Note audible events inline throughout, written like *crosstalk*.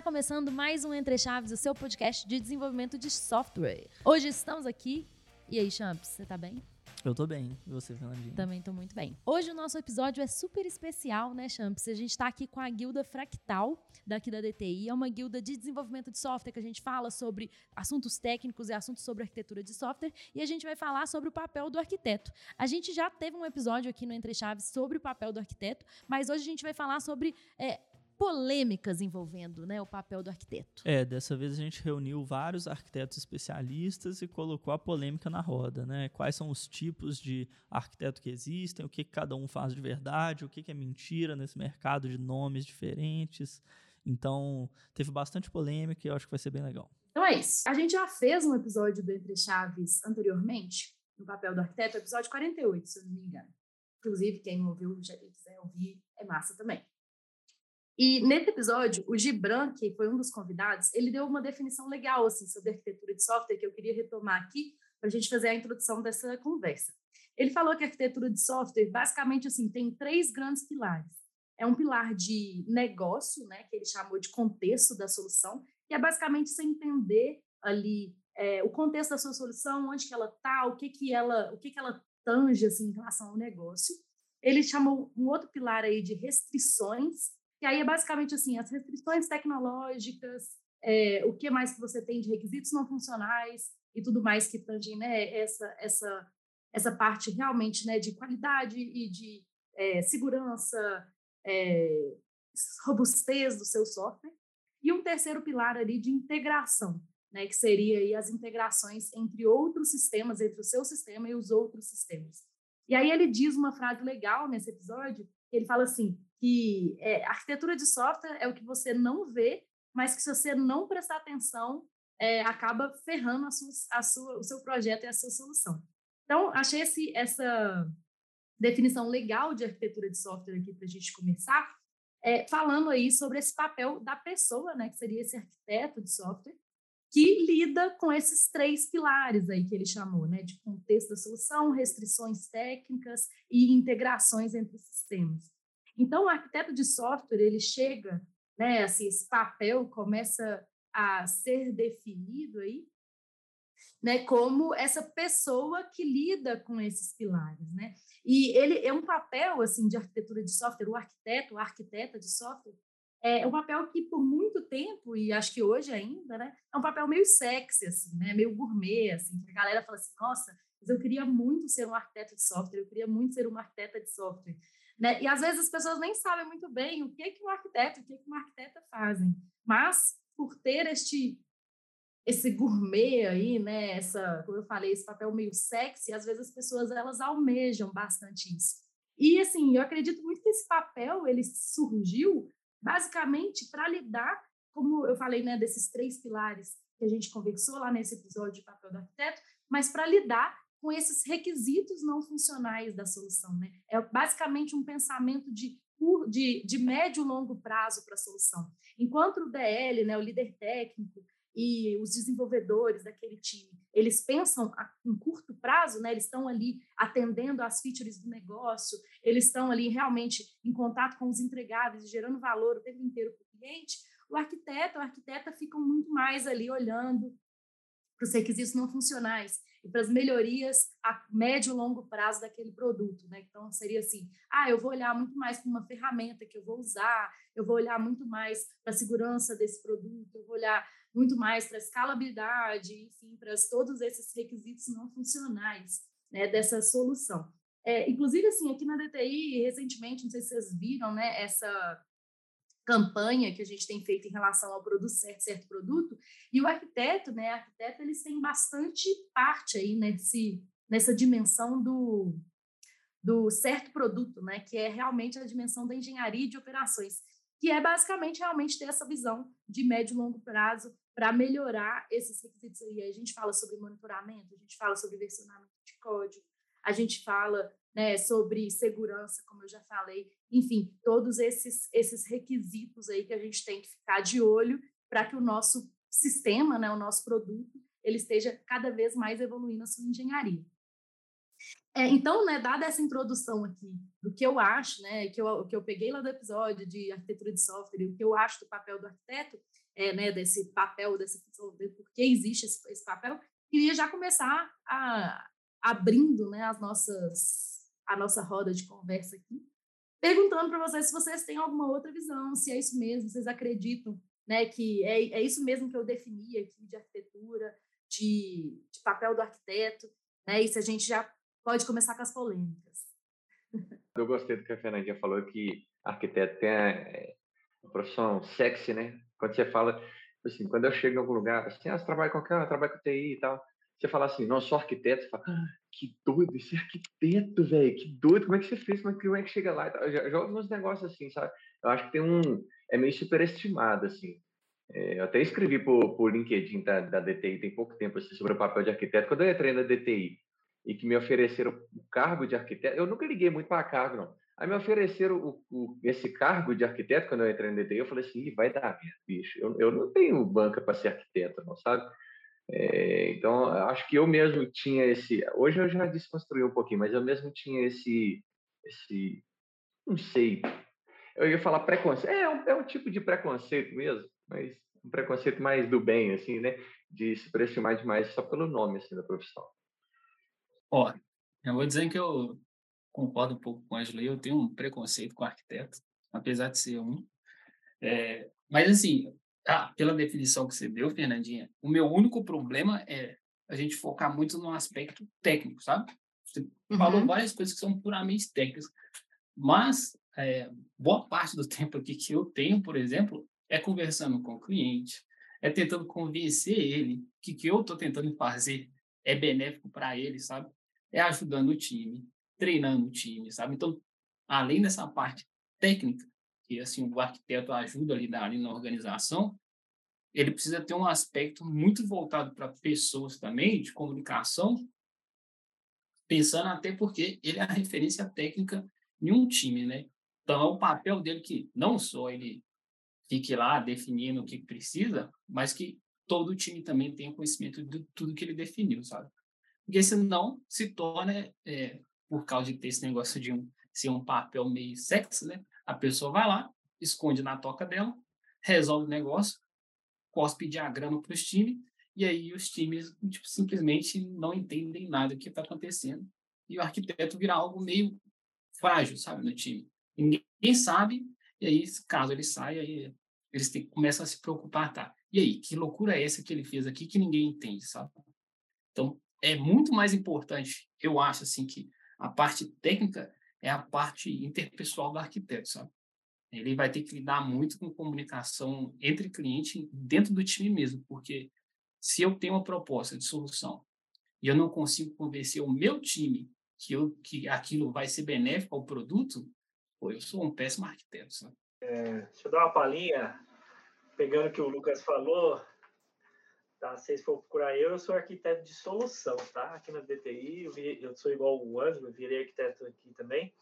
Está começando mais um Entre Chaves, o seu podcast de desenvolvimento de software. Hoje estamos aqui. E aí, Champs, você tá bem? Eu tô bem. E você, Fernandinho? Também tô muito bem. Hoje o nosso episódio é super especial, né, Champs? A gente tá aqui com a guilda Fractal, daqui da DTI. É uma guilda de desenvolvimento de software que a gente fala sobre assuntos técnicos e assuntos sobre arquitetura de software. E a gente vai falar sobre o papel do arquiteto. A gente já teve um episódio aqui no Entre Chaves sobre o papel do arquiteto, mas hoje a gente vai falar sobre é, polêmicas envolvendo né, o papel do arquiteto. É, dessa vez a gente reuniu vários arquitetos especialistas e colocou a polêmica na roda, né? Quais são os tipos de arquiteto que existem, o que cada um faz de verdade, o que é mentira nesse mercado de nomes diferentes. Então, teve bastante polêmica e eu acho que vai ser bem legal. Então é isso. A gente já fez um episódio do Entre Chaves anteriormente, no papel do arquiteto, episódio 48, se eu não me engano. Inclusive, quem não ouviu, já quiser ouvir, é massa também. E nesse episódio, o Gibran, que foi um dos convidados, ele deu uma definição legal assim sobre arquitetura de software que eu queria retomar aqui para a gente fazer a introdução dessa conversa. Ele falou que a arquitetura de software basicamente assim tem três grandes pilares. É um pilar de negócio, né, que ele chamou de contexto da solução, que é basicamente você entender ali é, o contexto da sua solução, onde que ela está, o que que ela, o que que ela tange assim em relação ao negócio. Ele chamou um outro pilar aí de restrições, e aí é basicamente assim, as restrições tecnológicas, é, o que mais que você tem de requisitos não funcionais e tudo mais que tangem né, essa, essa, essa parte realmente né, de qualidade e de é, segurança, é, robustez do seu software. E um terceiro pilar ali de integração, né, que seria aí as integrações entre outros sistemas, entre o seu sistema e os outros sistemas. E aí ele diz uma frase legal nesse episódio, ele fala assim, que é, arquitetura de software é o que você não vê, mas que se você não prestar atenção, é, acaba ferrando a sua, a sua, o seu projeto e a sua solução. Então, achei esse, essa definição legal de arquitetura de software aqui para a gente começar, é, falando aí sobre esse papel da pessoa, né, que seria esse arquiteto de software, que lida com esses três pilares aí que ele chamou, né, de contexto da solução, restrições técnicas e integrações entre sistemas. Então, o arquiteto de software, ele chega, né, assim, esse papel começa a ser definido aí, né, como essa pessoa que lida com esses pilares, né? E ele é um papel assim de arquitetura de software, o arquiteto, a arquiteta de software, é um papel que por muito tempo e acho que hoje ainda, né, é um papel meio sexy assim, né, meio gourmet assim, que a galera fala assim, nossa, mas eu queria muito ser um arquiteto de software, eu queria muito ser uma arquiteta de software. Né? E às vezes as pessoas nem sabem muito bem o que que um arquiteto, o que que uma arquiteta fazem. Mas por ter este esse gourmet aí, né, essa, como eu falei, esse papel meio sexy, às vezes as pessoas elas almejam bastante isso. E assim, eu acredito muito que esse papel ele surgiu basicamente para lidar, como eu falei, né, desses três pilares que a gente conversou lá nesse episódio de papel do arquiteto, mas para lidar com esses requisitos não funcionais da solução. Né? É basicamente um pensamento de, de, de médio e longo prazo para a solução. Enquanto o DL, né, o líder técnico, e os desenvolvedores daquele time, eles pensam em curto prazo, né? Eles estão ali atendendo às features do negócio, eles estão ali realmente em contato com os entregáveis, gerando valor o tempo inteiro para o cliente. O arquiteto, a arquiteta ficam muito mais ali olhando para os requisitos não funcionais e para as melhorias a médio e longo prazo daquele produto, né? Então seria assim, ah, eu vou olhar muito mais para uma ferramenta que eu vou usar, eu vou olhar muito mais para a segurança desse produto, eu vou olhar muito mais para escalabilidade, enfim, para todos esses requisitos não funcionais, né, dessa solução. É, inclusive, assim, aqui na DTI, recentemente, não sei se vocês viram, né, essa campanha que a gente tem feito em relação ao produto certo, certo produto, e o arquiteto, né, arquiteto, eles têm bastante parte aí nesse, nessa dimensão do, do certo produto, né, que é realmente a dimensão da engenharia de operações, que é basicamente realmente ter essa visão de médio e longo prazo para melhorar esses requisitos aí. A gente fala sobre monitoramento, a gente fala sobre versionamento de código, a gente fala né, sobre segurança, como eu já falei, enfim, todos esses, esses requisitos aí que a gente tem que ficar de olho para que o nosso sistema, né, o nosso produto, ele esteja cada vez mais evoluindo a sua engenharia. É, então, né, dada essa introdução aqui do que eu acho, né, que eu, que eu peguei lá do episódio de arquitetura de software, o que eu acho do papel do arquiteto, é, né, desse papel, dessa função, de por que existe esse, esse papel, queria já começar a, abrindo né, as nossas, a nossa roda de conversa aqui, perguntando para vocês se vocês têm alguma outra visão, se é isso mesmo, vocês acreditam né, que é, é isso mesmo que eu defini aqui de arquitetura, de, de papel do arquiteto, né, e se a gente já pode começar com as polêmicas. Eu gostei do que a Fernandinha falou, que arquiteto tem a, é, a profissão sexy, né? Quando você fala, tipo assim, quando eu chego em algum lugar, assim, ah, você trabalha com cara, trabalha com TI e tal, você fala assim, não, sou arquiteto, você fala, ah, que doido, esse arquiteto, velho, que doido, como é que você fez, como é que, é chega lá? Eu já, já ouvi uns negócios assim, sabe? Eu acho que tem um, é meio superestimado, assim. É, eu até escrevi por, por LinkedIn da, da DTI tem pouco tempo assim, sobre o papel de arquiteto. Quando eu entrei na DTI e que me ofereceram o cargo de arquiteto, eu nunca liguei muito para cargo, não. Aí me ofereceram o, o, esse cargo de arquiteto quando eu entrei na DTI, eu falei assim, vai dar bicho. Eu, eu não tenho banca para ser arquiteto, não, sabe? É, então, acho que eu mesmo tinha esse. Hoje eu já desconstruí um pouquinho, mas eu mesmo tinha esse. esse não sei. Eu ia falar preconceito. É, é um, é um tipo de preconceito mesmo, mas um preconceito mais do bem, assim, né? De se prestimar demais só pelo nome, assim, da profissão. Ó, eu vou dizer que eu concordo um pouco com a Angela, eu tenho um preconceito com arquiteto, apesar de ser um. É, mas, assim, ah, pela definição que você deu, Fernandinha, o meu único problema é a gente focar muito no aspecto técnico, sabe? Você uhum. falou várias coisas que são puramente técnicas, mas é, boa parte do *laughs* tempo aqui que eu tenho, por exemplo, é conversando com o cliente, é tentando convencer ele que o que eu estou tentando fazer é benéfico para ele, sabe? É ajudando o time, treinando o time, sabe? Então, além dessa parte técnica, que assim o arquiteto ajuda a lidar ali na organização, ele precisa ter um aspecto muito voltado para pessoas também, de comunicação, pensando até porque ele é a referência técnica em um time, né? Então, é o papel dele que não só ele fique lá definindo o que precisa, mas que todo o time também tenha conhecimento de tudo que ele definiu, sabe? Porque senão se torna, é, por causa de ter esse negócio de um, ser um papel meio sexy, né? A pessoa vai lá, esconde na toca dela, resolve o negócio, cospe diagrama para os times, e aí os times tipo, simplesmente não entendem nada do que está acontecendo. E o arquiteto vira algo meio frágil, sabe, no time. Ninguém sabe, e aí, caso ele saia, aí eles começam a se preocupar, tá? E aí, que loucura é essa que ele fez aqui que ninguém entende, sabe? Então, é muito mais importante, eu acho, assim, que a parte técnica é a parte interpessoal do arquiteto, sabe? Ele vai ter que lidar muito com comunicação entre cliente dentro do time mesmo, porque se eu tenho uma proposta de solução e eu não consigo convencer o meu time que, eu, que aquilo vai ser benéfico ao produto, pô, eu sou um péssimo arquiteto, sabe? É, deixa eu dar uma palhinha, pegando o que o Lucas falou, tá? Se vocês for procurar eu, eu sou arquiteto de solução, tá? Aqui na DTI, eu, vi, eu sou igual o Ângelo, virei arquiteto aqui também.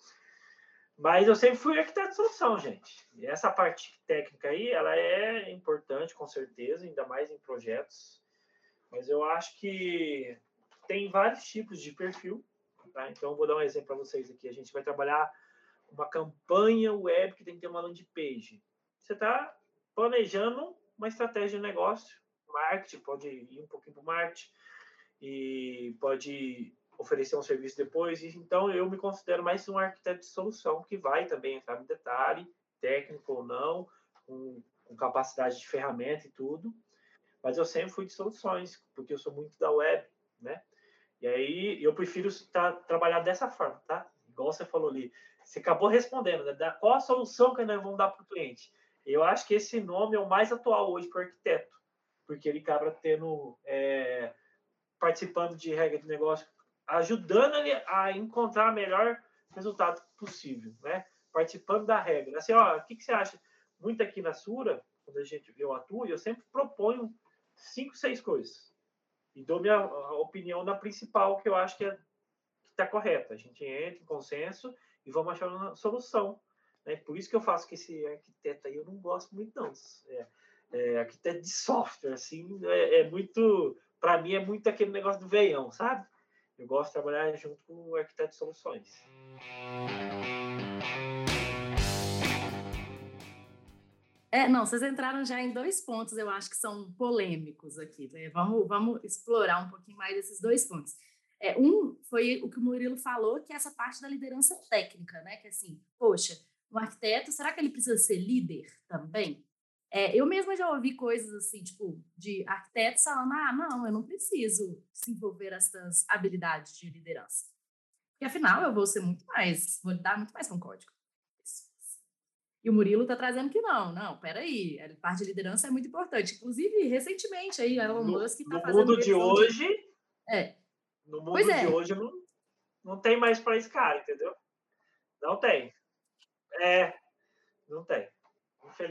Mas eu sempre fui arquiteto de solução, gente. E essa parte técnica aí, ela é importante, com certeza, ainda mais em projetos. Mas eu acho que tem vários tipos de perfil, tá? Então, vou dar um exemplo para vocês aqui. A gente vai trabalhar uma campanha web que tem que ter uma landing page. Você está planejando uma estratégia de negócio, marketing, pode ir um pouquinho para o marketing e pode oferecer um serviço depois. Então, eu me considero mais um arquiteto de solução, que vai também entrar no detalhe, técnico ou não, com, com capacidade de ferramenta e tudo. Mas eu sempre fui de soluções, porque eu sou muito da web, né? E aí, eu prefiro estar, trabalhar dessa forma, tá? Igual você falou ali, você acabou respondendo, né? Qual a solução que nós vamos dar para o cliente? Eu acho que esse nome é o mais atual hoje para o arquiteto, porque ele acaba tendo, é, participando de regra de negócio, ajudando ele a encontrar o melhor resultado possível, né? Participando da regra. Assim, ó, o que, que você acha? Muito aqui na Sura, quando a gente eu atuo, eu sempre proponho cinco, seis coisas e dou minha opinião na principal que eu acho que é, está correta. A gente entra em consenso e vamos achar uma solução. Né? Por isso que eu faço que esse arquiteto aí eu não gosto muito, não. É, é, arquiteto de software, assim, é, é muito. Para mim, é muito aquele negócio do veião, sabe? Eu gosto de trabalhar junto com o arquiteto de soluções. É, não, vocês entraram já em dois pontos, eu acho que são polêmicos aqui. Né? Vamos, vamos explorar um pouquinho mais esses dois pontos. É, um foi o que o Murilo falou, que é essa parte da liderança técnica, né? Que assim, poxa, um arquiteto, será que ele precisa ser líder também? É, eu mesma já ouvi coisas assim, tipo, de arquitetos falando: ah, não, eu não preciso desenvolver essas habilidades de liderança. Porque afinal eu vou ser muito mais, vou lidar muito mais com código. E o Murilo está trazendo que não, não, peraí, a parte de liderança é muito importante. Inclusive, recentemente, aí, Elon no, Musk está fazendo. No mundo de hoje. De... É. No mundo pois é. de hoje não, não tem mais para esse cara, entendeu? Não tem. É, não tem.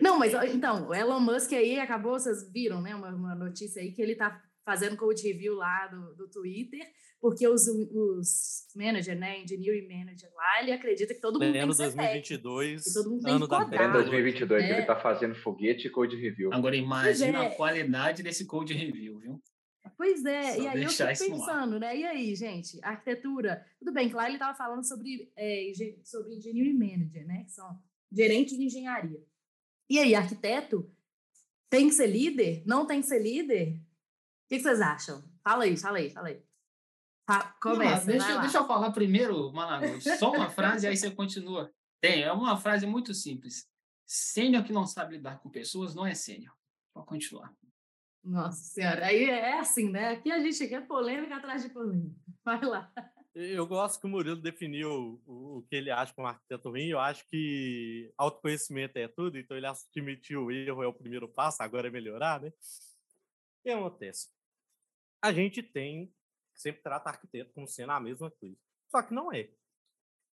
Não, mas então, o Elon Musk aí acabou, vocês viram, né? Uma, uma notícia aí que ele está fazendo code review lá do, do Twitter, porque os, os manager, né, engineering manager lá, ele acredita que todo mundo Pleno tem que 2022, ser todo mundo ano tem da Pleno 2022, é. ele está fazendo foguete e code review. Agora imagina é. a qualidade desse code review, viu? Pois é, Só e aí eu fico pensando, né? E aí, gente, arquitetura, tudo bem que lá ele estava falando sobre, é, sobre engineering manager, né? Que são gerentes de engenharia. E aí, arquiteto tem que ser líder? Não tem que ser líder? O que, vocês acham? Fala aí, fala aí, fala aí. começa. Não, deixa, deixa, eu falar primeiro, Malago. Só uma frase, aí você continua. Tem, é uma frase muito simples. Sênior que não sabe lidar com pessoas não é sênior. Pode continuar. Nossa Senhora, aí é assim, né? Aqui a gente quer polêmica atrás de polêmica. Vai lá. Eu gosto que o Murilo definiu o, o que ele acha como arquiteto ruim. Eu acho que autoconhecimento é tudo, então ele admitiu o erro é o primeiro passo, agora é melhorar, né? O que acontece? A gente tem, sempre trata arquiteto como sendo a mesma coisa. Só que não é.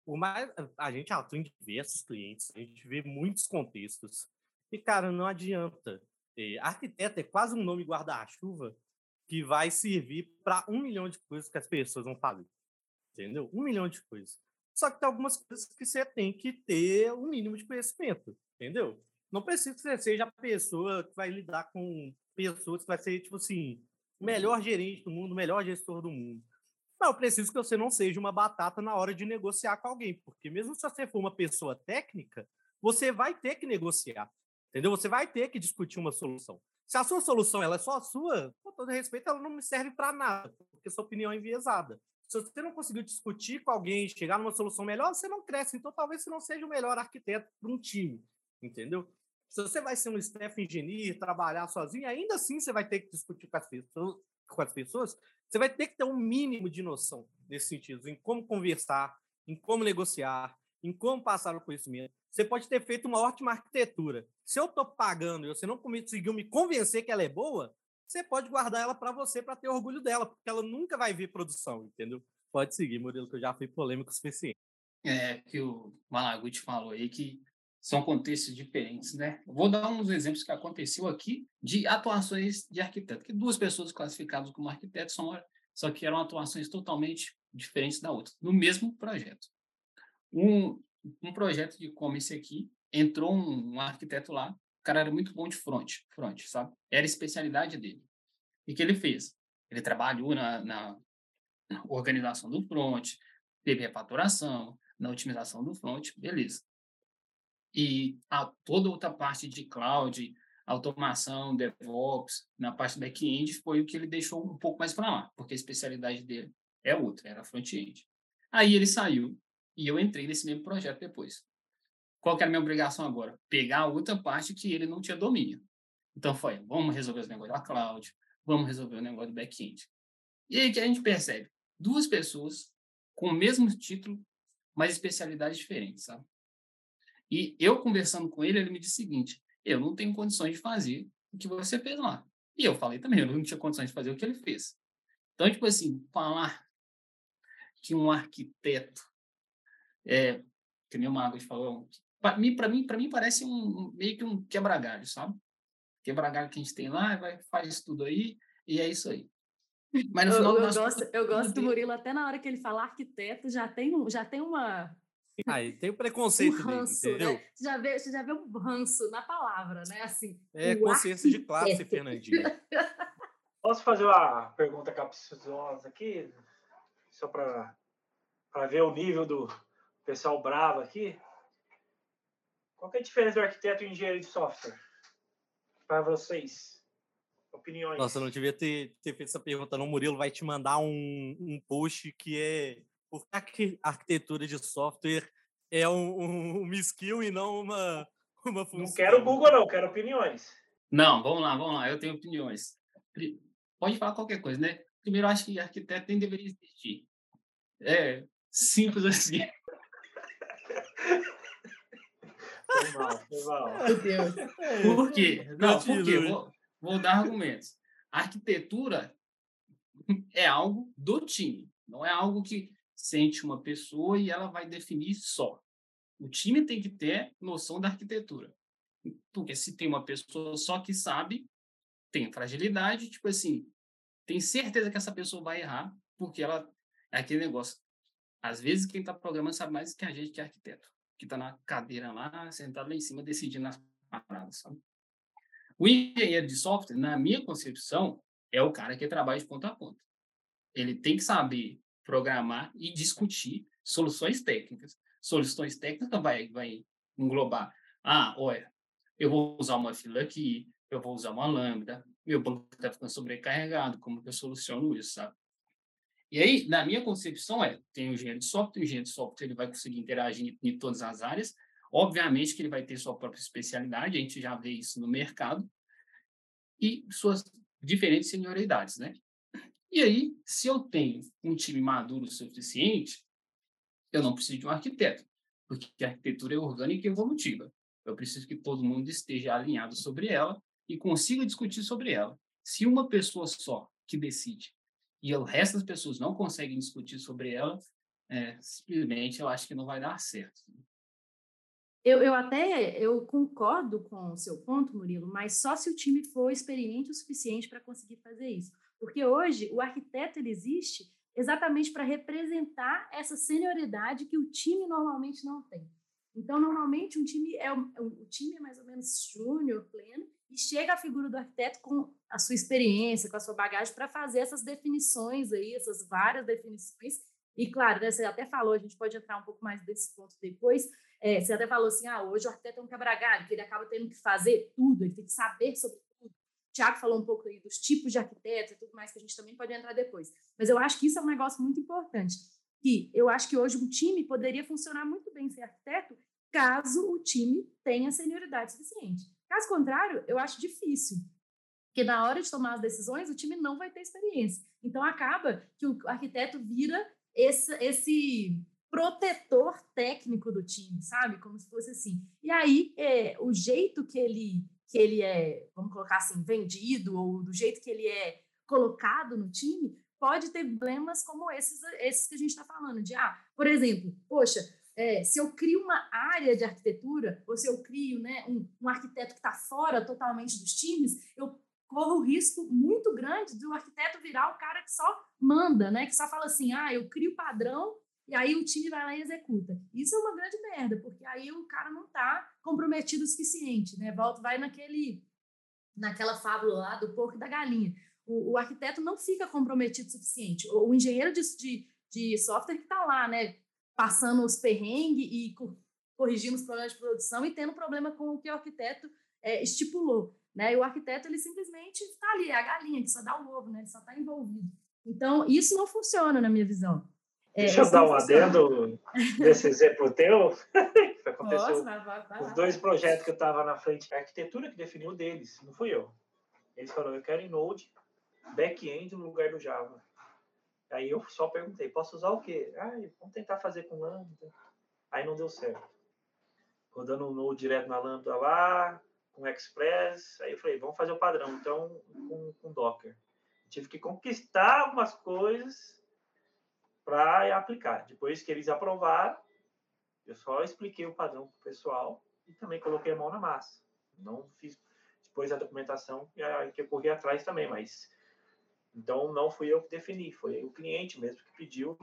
O mais, a gente atua em diversos clientes, a gente vê muitos contextos. E, cara, não adianta. É, arquiteto é quase um nome guarda-chuva que vai servir para um milhão de coisas que as pessoas vão fazer entendeu? Um milhão de coisas. Só que tem algumas coisas que você tem que ter um mínimo de conhecimento, entendeu? Não precisa que você seja a pessoa que vai lidar com pessoas que vai ser, tipo assim, o melhor gerente do mundo, o melhor gestor do mundo. Não, eu preciso que você não seja uma batata na hora de negociar com alguém, porque mesmo se você for uma pessoa técnica, você vai ter que negociar, entendeu? Você vai ter que discutir uma solução. Se a sua solução ela é só a sua, com todo respeito, ela não me serve para nada, porque sua opinião é enviesada. Se você não conseguiu discutir com alguém, chegar numa solução melhor, você não cresce. Então, talvez você não seja o melhor arquiteto para um time, entendeu? Se você vai ser um staff engineer, trabalhar sozinho, ainda assim você vai ter que discutir com as pessoas, com as pessoas você vai ter que ter um mínimo de noção nesse sentido, em como conversar, em como negociar, em como passar o conhecimento. Você pode ter feito uma ótima arquitetura. Se eu estou pagando e você não conseguiu me convencer que ela é boa, você pode guardar ela para você para ter orgulho dela, porque ela nunca vai vir produção, entendeu? Pode seguir, Murilo, que eu já fui polêmico o suficiente. É, que o Malaguti falou aí que são contextos diferentes, né? vou dar uns exemplos que aconteceu aqui de atuações de arquiteto, que duas pessoas classificadas como arquitetos são, só que eram atuações totalmente diferentes da outra, no mesmo projeto. Um, um projeto de e-commerce aqui, entrou um, um arquiteto lá, cara era muito bom de front, front, sabe? Era a especialidade dele. E que ele fez? Ele trabalhou na, na organização do front, teve a faturação, na otimização do front, beleza. E a, toda outra parte de cloud, automação, DevOps, na parte back-end, foi o que ele deixou um pouco mais para lá, porque a especialidade dele é outra, era front-end. Aí ele saiu e eu entrei nesse mesmo projeto depois. Qual que era a minha obrigação agora? Pegar a outra parte que ele não tinha domínio. Então foi, vamos resolver os negócios da cloud, vamos resolver o negócio do back-end. E aí que a gente percebe duas pessoas com o mesmo título, mas especialidades diferentes, sabe? E eu conversando com ele, ele me disse o seguinte: eu não tenho condições de fazer o que você fez lá. E eu falei também, eu não tinha condições de fazer o que ele fez. Então, tipo assim, falar que um arquiteto, é, que nem o Marcos falou, para mim, para mim, para mim parece um meio que um quebra-galho, sabe? Quebra-galho que a gente tem lá, vai faz tudo aí e é isso aí. Mas no final eu, eu gosto, eu gosto do Murilo até na hora que ele fala arquiteto já tem já tem uma Aí tem o *laughs* preconceito um ranço, dele, entendeu? Né? Você, já vê, você já vê um ranço na palavra, né? Assim, é consciência de classe, Fernandinho. *laughs* Posso fazer uma pergunta capciosa aqui? Só para ver o nível do pessoal bravo aqui? Qual é a diferença do arquiteto e engenheiro de software? para vocês. Opiniões. Nossa, eu não devia ter, ter feito essa pergunta, não. O Murilo vai te mandar um, um post que é por que a arquitetura de software é um, um, uma skill e não uma, uma função. Não quero Google, não, quero opiniões. Não, vamos lá, vamos lá, eu tenho opiniões. Pode falar qualquer coisa, né? Primeiro, eu acho que arquiteto nem deveria existir. É simples assim. *laughs* Foi mal, foi mal. Meu Deus. Por quê? Não, por quê? Vou, vou dar argumentos. A arquitetura *laughs* é algo do time, não é algo que sente uma pessoa e ela vai definir só. O time tem que ter noção da arquitetura. Porque se tem uma pessoa só que sabe, tem fragilidade, tipo assim, tem certeza que essa pessoa vai errar, porque ela é aquele negócio. Às vezes quem está programando sabe mais que a gente que é arquiteto, que está na cadeira lá, sentado lá em cima, decidindo as paradas, sabe? O engenheiro de software, na minha concepção, é o cara que trabalha de ponta a ponta. Ele tem que saber programar e discutir soluções técnicas. Soluções técnicas vai, vai englobar, ah, olha, eu vou usar uma fila aqui, eu vou usar uma lambda, meu banco está ficando sobrecarregado, como que eu soluciono isso, sabe? E aí, na minha concepção, é, tem o engenheiro de software, o engenheiro de software ele vai conseguir interagir em, em todas as áreas, obviamente que ele vai ter sua própria especialidade, a gente já vê isso no mercado, e suas diferentes senioridades, né? E aí, se eu tenho um time maduro o suficiente, eu não preciso de um arquiteto, porque a arquitetura é orgânica e evolutiva. Eu preciso que todo mundo esteja alinhado sobre ela e consiga discutir sobre ela. Se uma pessoa só que decide e o resto das pessoas não conseguem discutir sobre ela, é, simplesmente eu acho que não vai dar certo. Eu, eu até eu concordo com o seu ponto, Murilo, mas só se o time for experiente o suficiente para conseguir fazer isso. Porque hoje o arquiteto ele existe exatamente para representar essa senioridade que o time normalmente não tem. Então, normalmente, um time é o time é mais ou menos júnior, pleno, e chega a figura do arquiteto com a sua experiência, com a sua bagagem, para fazer essas definições aí, essas várias definições. E, claro, né, você até falou, a gente pode entrar um pouco mais desse ponto depois. É, você até falou assim: ah, hoje o arquiteto é um quebra-galho, que ele acaba tendo que fazer tudo, ele tem que saber sobre Tiago falou um pouco aí dos tipos de arquitetos e tudo mais, que a gente também pode entrar depois. Mas eu acho que isso é um negócio muito importante. Que eu acho que hoje um time poderia funcionar muito bem sem arquiteto, caso o time tenha senioridade suficiente. Caso contrário, eu acho difícil. Porque na hora de tomar as decisões, o time não vai ter experiência. Então acaba que o arquiteto vira esse, esse protetor técnico do time, sabe? Como se fosse assim. E aí, é, o jeito que ele que ele é, vamos colocar assim, vendido ou do jeito que ele é colocado no time, pode ter problemas como esses, esses que a gente está falando, de, ah, por exemplo, poxa, é, se eu crio uma área de arquitetura, ou se eu crio né, um, um arquiteto que está fora totalmente dos times, eu corro o risco muito grande do arquiteto virar o cara que só manda, né? Que só fala assim, ah, eu crio padrão e aí o time vai lá e executa. Isso é uma grande merda, porque aí o cara não está comprometido o suficiente, né? Volta, vai naquele, naquela fábula lá do porco e da galinha. O, o arquiteto não fica comprometido o suficiente. O, o engenheiro de, de, de software que está lá, né? Passando os perrengues e corrigindo os problemas de produção e tendo problema com o que o arquiteto é, estipulou. Né? E o arquiteto, ele simplesmente está ali, é a galinha que só dá o ovo, né? ele só está envolvido. Então, isso não funciona na minha visão. É, Deixa eu dar um adendo desse exemplo teu. *laughs* aconteceu. Nossa, vai, vai, Os dois projetos que eu estava na frente, a arquitetura que definiu deles, não fui eu. Eles falaram, eu quero em Node, back-end no lugar do Java. Aí eu só perguntei, posso usar o quê? Ah, vamos tentar fazer com Lambda. Aí não deu certo. Rodando o Node direto na Lambda lá, com Express. Aí eu falei, vamos fazer o padrão, então, com, com Docker. tive que conquistar algumas coisas para aplicar. Depois que eles aprovaram, eu só expliquei o padrão para o pessoal e também coloquei a mão na massa. Não fiz depois a documentação que eu corri atrás também, mas então não fui eu que defini, foi o cliente mesmo que pediu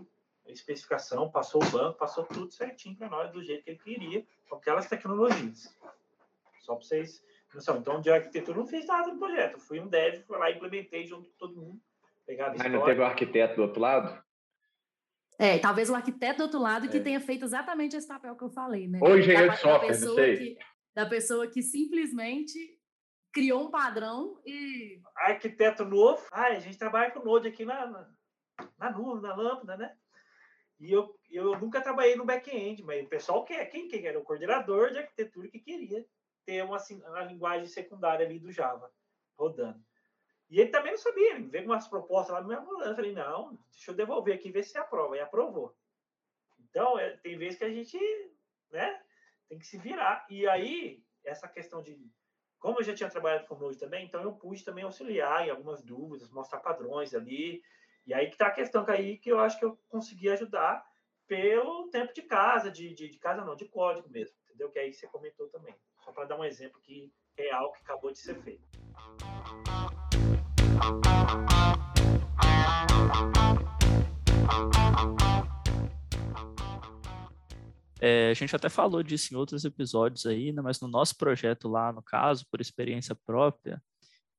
a especificação, passou o banco, passou tudo certinho para nós do jeito que ele queria, com aquelas tecnologias. Só para vocês então, de arquitetura não fiz nada no projeto. Fui um dev, fui lá e implementei junto com todo mundo. Mas não teve o arquiteto do outro lado? É, talvez o arquiteto do outro lado que é. tenha feito exatamente esse papel que eu falei, né? Ou engenheiro de software, não sei. Que, da pessoa que simplesmente criou um padrão e. Arquiteto novo. Ah, a gente trabalha com Node aqui na, na, na nuvem, na lâmpada, né? E eu, eu nunca trabalhei no back-end, mas o pessoal quer. Quem quer? Era o coordenador de arquitetura que queria ter uma, uma linguagem secundária ali do Java rodando. E ele também não sabia, ele veio com umas propostas lá rodando. Eu falei, não, deixa eu devolver aqui ver se aprova. E aprovou. Então, é, tem vezes que a gente né, tem que se virar. E aí, essa questão de. Como eu já tinha trabalhado com Node também, então eu pude também auxiliar em algumas dúvidas, mostrar padrões ali. E aí que está a questão que aí que eu acho que eu consegui ajudar pelo tempo de casa, de, de, de casa não, de código mesmo, entendeu? Que aí você comentou também. Só para dar um exemplo que real que acabou de ser feito. É, a gente até falou disso em outros episódios aí, né, mas no nosso projeto lá, no caso, por experiência própria,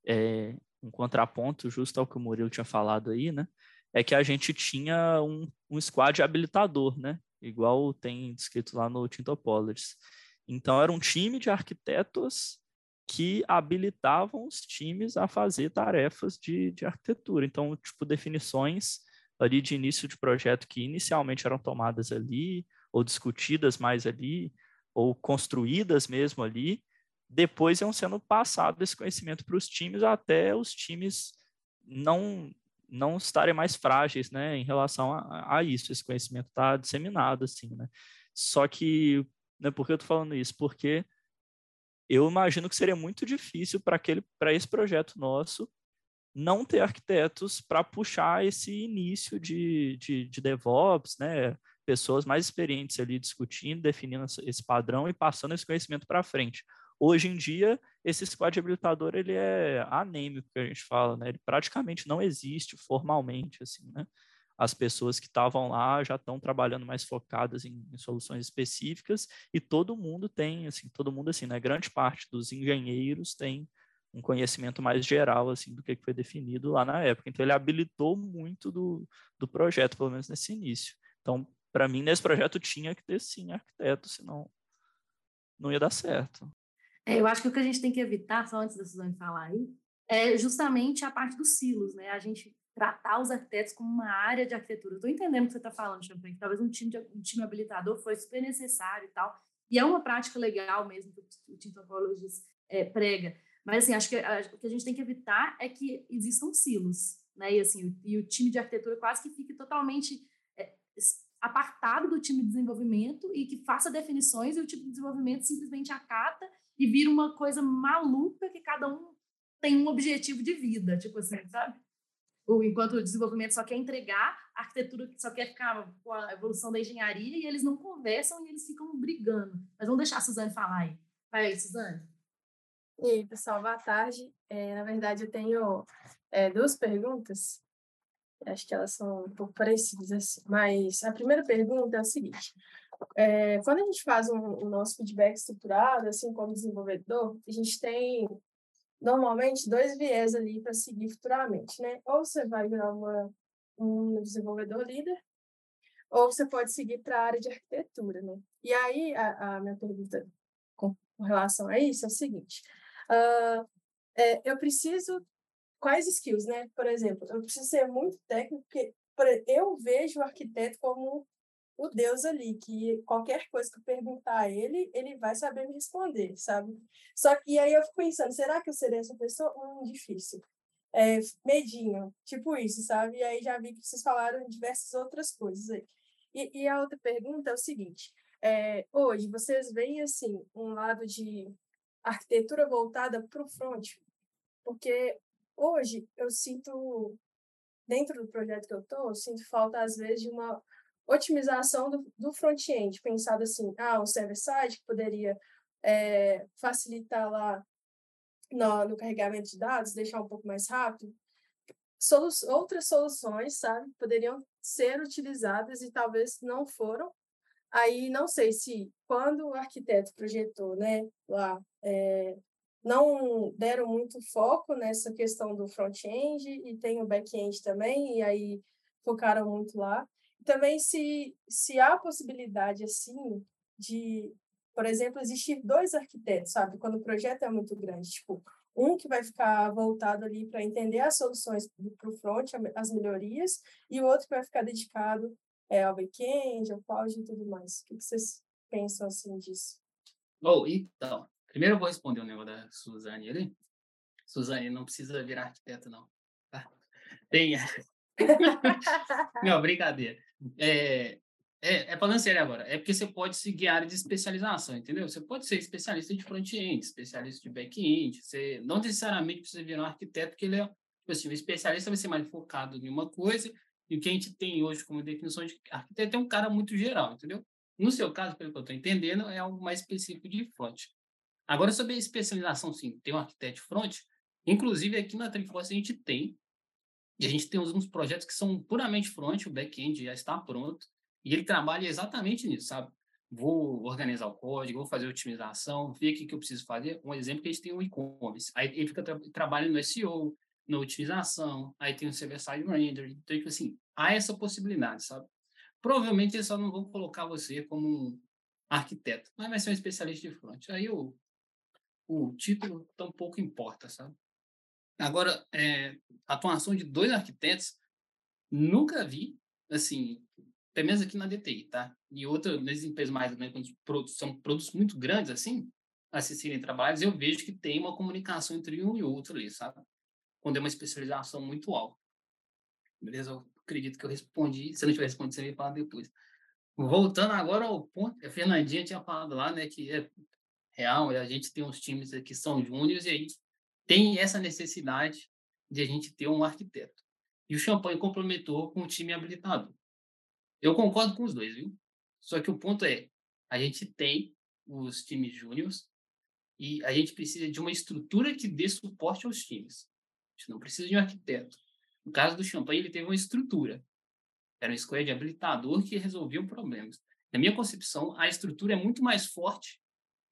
é, um contraponto justo ao que o Murilo tinha falado aí, né, é que a gente tinha um, um squad habilitador, né, igual tem descrito lá no Tintopolis. Então, era um time de arquitetos que habilitavam os times a fazer tarefas de, de arquitetura. Então, tipo, definições ali de início de projeto que inicialmente eram tomadas ali, ou discutidas mais ali, ou construídas mesmo ali, depois iam sendo passado esse conhecimento para os times até os times não não estarem mais frágeis, né, em relação a, a isso. Esse conhecimento está disseminado, assim, né. Só que, né, por que eu estou falando isso? Porque eu imagino que seria muito difícil para aquele para esse projeto nosso não ter arquitetos para puxar esse início de, de, de DevOps, né, pessoas mais experientes ali discutindo, definindo esse padrão e passando esse conhecimento para frente. Hoje em dia, esse squad habilitador ele é anêmico, que a gente fala, né? Ele praticamente não existe formalmente, assim, né? As pessoas que estavam lá já estão trabalhando mais focadas em, em, soluções específicas e todo mundo tem, assim, todo mundo assim, né? Grande parte dos engenheiros tem um conhecimento mais geral, assim, do que foi definido lá na época. Então, ele habilitou muito do, do projeto, pelo menos nesse início. Então, para mim, nesse projeto tinha que ter sim arquiteto, senão não ia dar certo. É, eu acho que o que a gente tem que evitar, só antes da Suzane falar aí, é justamente a parte dos silos, né? A gente tratar os arquitetos como uma área de arquitetura. Estou entendendo o que você está falando, Champagne, que talvez um time, de, um time habilitador foi super necessário e tal, e é uma prática legal mesmo que o Team Topologies é, prega. Mas, assim, acho que a, o que a gente tem que evitar é que existam silos, né? E, assim, o, e o time de arquitetura quase que fique totalmente é, apartado do time de desenvolvimento e que faça definições e o time de desenvolvimento simplesmente acata e vira uma coisa maluca que cada um tem um objetivo de vida, tipo assim, sabe? O, enquanto o desenvolvimento só quer entregar, a arquitetura só quer ficar com a evolução da engenharia e eles não conversam e eles ficam brigando. Mas vamos deixar a Suzane falar aí. Vai aí, Suzane. E aí, pessoal, boa tarde. É, na verdade, eu tenho é, duas perguntas. Acho que elas são um pouco parecidas, assim. Mas a primeira pergunta é a seguinte. É, quando a gente faz um, o nosso feedback estruturado, assim como desenvolvedor, a gente tem normalmente dois viés ali para seguir futuramente, né? Ou você vai virar uma, um desenvolvedor líder, ou você pode seguir para a área de arquitetura, né? E aí, a, a minha pergunta com, com, relação a isso é o seguinte: uh, é, eu preciso quais skills, né? Por exemplo, eu preciso ser muito técnico, porque eu vejo o arquiteto como o Deus ali, que qualquer coisa que eu perguntar a ele, ele vai saber me responder, sabe? Só que aí eu fico pensando, será que eu serei essa pessoa? Hum, difícil. É, medinho, tipo isso, sabe? E aí já vi que vocês falaram diversas outras coisas aí. E, e a outra pergunta é o seguinte, é, hoje vocês veem, assim, um lado de arquitetura voltada para o front, porque Hoje, eu sinto, dentro do projeto que eu estou, eu sinto falta, às vezes, de uma otimização do, do front-end, pensado assim, ah, o server-side que poderia é, facilitar lá no, no, carregamento de dados, deixar um pouco mais rápido. Solu outras soluções, sabe, poderiam ser utilizadas e talvez não foram. Aí, não sei se quando o arquiteto projetou, né, lá, é, não deram muito foco nessa questão do front-end e tem o back-end também, e aí focaram muito lá. Também se, se há possibilidade, assim, de, por exemplo, existir dois arquitetos, sabe? Quando o projeto é muito grande, tipo, um que vai ficar voltado ali para entender as soluções para o front, as melhorias, e o outro que vai ficar dedicado é, ao back-end, ao cloud e tudo mais. O que vocês pensam assim disso? Oh, então, primeiro eu vou responder o negócio da Suzane ali. Suzane, não precisa virar arquiteto, não. Tá? Tem. *laughs* não, brincadeira. É, é, é falando sério agora, é porque você pode seguir área de especialização, entendeu? Você pode ser especialista de front-end, especialista de back-end, você não necessariamente precisa virar um arquiteto, porque ele é, tipo assim, o especialista vai ser mais focado em uma coisa, e o que a gente tem hoje como definição de arquiteto é um cara muito geral, entendeu? No seu caso, pelo que eu estou entendendo, é algo mais específico de front. Agora, sobre a especialização, sim, tem um arquiteto front, inclusive aqui na Triforce a gente tem, e a gente tem uns projetos que são puramente front, o back-end já está pronto, e ele trabalha exatamente nisso, sabe? Vou organizar o código, vou fazer otimização, ver o que, que eu preciso fazer. Um exemplo que a gente tem o e-commerce. Aí ele fica tra trabalhando no SEO, na otimização, aí tem o server-side render. Então, tipo assim, há essa possibilidade, sabe? Provavelmente eles só não vão colocar você como um arquiteto, mas vai ser um especialista de front. Aí o, o título tampouco importa, sabe? Agora, é, atuação de dois arquitetos, nunca vi, assim, até mesmo aqui na DTI, tá? E outra, nas empresas mais, né, quando são produtos muito grandes, assim, a serem trabalhados, eu vejo que tem uma comunicação entre um e outro ali, sabe? Quando é uma especialização muito alta. Beleza? Eu acredito que eu respondi. Se eu não tiver respondido, você me fala depois. Voltando agora ao ponto, a Fernandinha tinha falado lá, né, que é real, a gente tem uns times que são júniores e a gente tem essa necessidade de a gente ter um arquiteto. E o Champagne complementou com o time habilitado. Eu concordo com os dois, viu? Só que o ponto é, a gente tem os times júniores e a gente precisa de uma estrutura que dê suporte aos times. A gente não precisa de um arquiteto. No caso do Champagne, ele teve uma estrutura. Era um squad habilitador que resolvia problemas. Na minha concepção, a estrutura é muito mais forte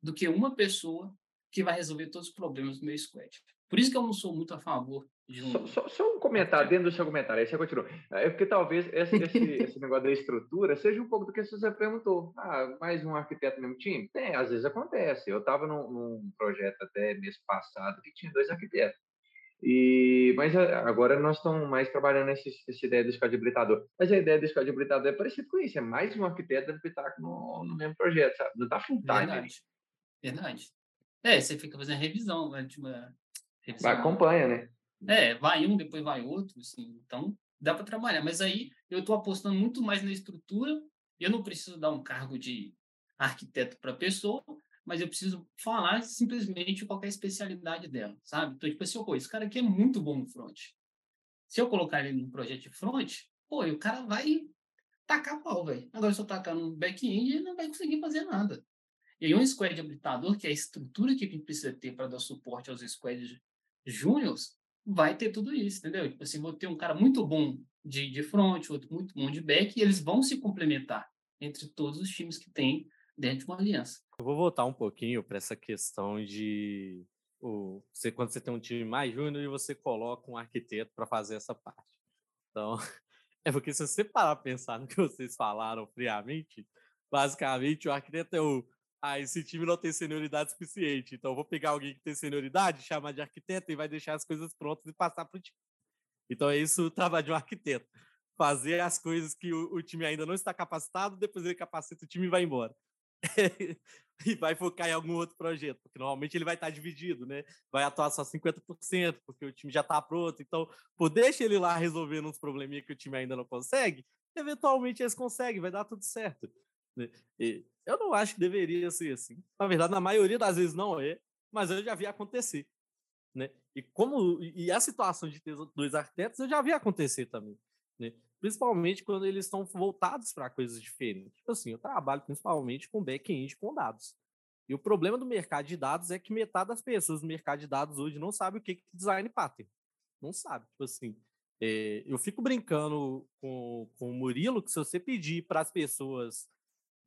do que uma pessoa que vai resolver todos os problemas do meu squad. Por isso que eu não sou muito a favor só, só, só, um comentário dentro do seu comentário, aí você continua. É porque talvez esse, esse, *laughs* esse, negócio da estrutura seja um pouco do que você perguntou. Ah, mais um arquiteto no mesmo time? Tem, às vezes acontece. Eu estava num, num, projeto até mês passado que tinha dois arquitetos. E, mas agora nós estamos mais trabalhando nessa, essa ideia do squad habilitador. Mas a ideia do squad habilitador é parecida com isso, é mais um arquiteto habilitado no, no mesmo projeto, sabe? Não está full time. Verdade. Verdade. É, você fica fazendo revisão, né? Tipo, revisão. Acompanha, né? É, vai um, depois vai outro, assim, então dá para trabalhar. Mas aí eu estou apostando muito mais na estrutura, eu não preciso dar um cargo de arquiteto para a pessoa, mas eu preciso falar simplesmente qual é a especialidade dela, sabe? Então, tipo assim, pô, esse cara aqui é muito bom no front. Se eu colocar ele no projeto de front, pô, o cara vai tacar pau, velho. Agora, se eu tacar no back-end, ele não vai conseguir fazer nada. E aí, um squad habilitador, que é a estrutura que a gente precisa ter para dar suporte aos squads júniors, vai ter tudo isso, entendeu? Tipo assim, vou ter um cara muito bom de, de front, outro muito bom de back, e eles vão se complementar entre todos os times que tem dentro de uma aliança. Eu vou voltar um pouquinho para essa questão de o, você, quando você tem um time mais júnior e você coloca um arquiteto para fazer essa parte. Então, *laughs* é porque se você parar para pensar no que vocês falaram friamente, basicamente o arquiteto é o ah, esse time não tem senioridade suficiente, então vou pegar alguém que tem senioridade, chamar de arquiteto e vai deixar as coisas prontas e passar para o time. Então é isso o trabalho de um arquiteto. Fazer as coisas que o, o time ainda não está capacitado, depois ele capacita o time e vai embora. *laughs* e vai focar em algum outro projeto, porque normalmente ele vai estar dividido, né? Vai atuar só 50%, porque o time já está pronto. Então, pô, deixa ele lá resolvendo uns probleminha que o time ainda não consegue, eventualmente eles conseguem, vai dar tudo certo. Né? Eu não acho que deveria ser assim. Na verdade, na maioria das vezes não é, mas eu já vi acontecer. Né? E como e a situação de ter dois arquitetos eu já vi acontecer também, né? Principalmente quando eles estão voltados para coisas diferentes. Tipo assim, eu trabalho principalmente com back-end com dados. E o problema do mercado de dados é que metade das pessoas do mercado de dados hoje não sabe o que é design pattern. Não sabe. Tipo assim, é, eu fico brincando com, com o Murilo que se você pedir para as pessoas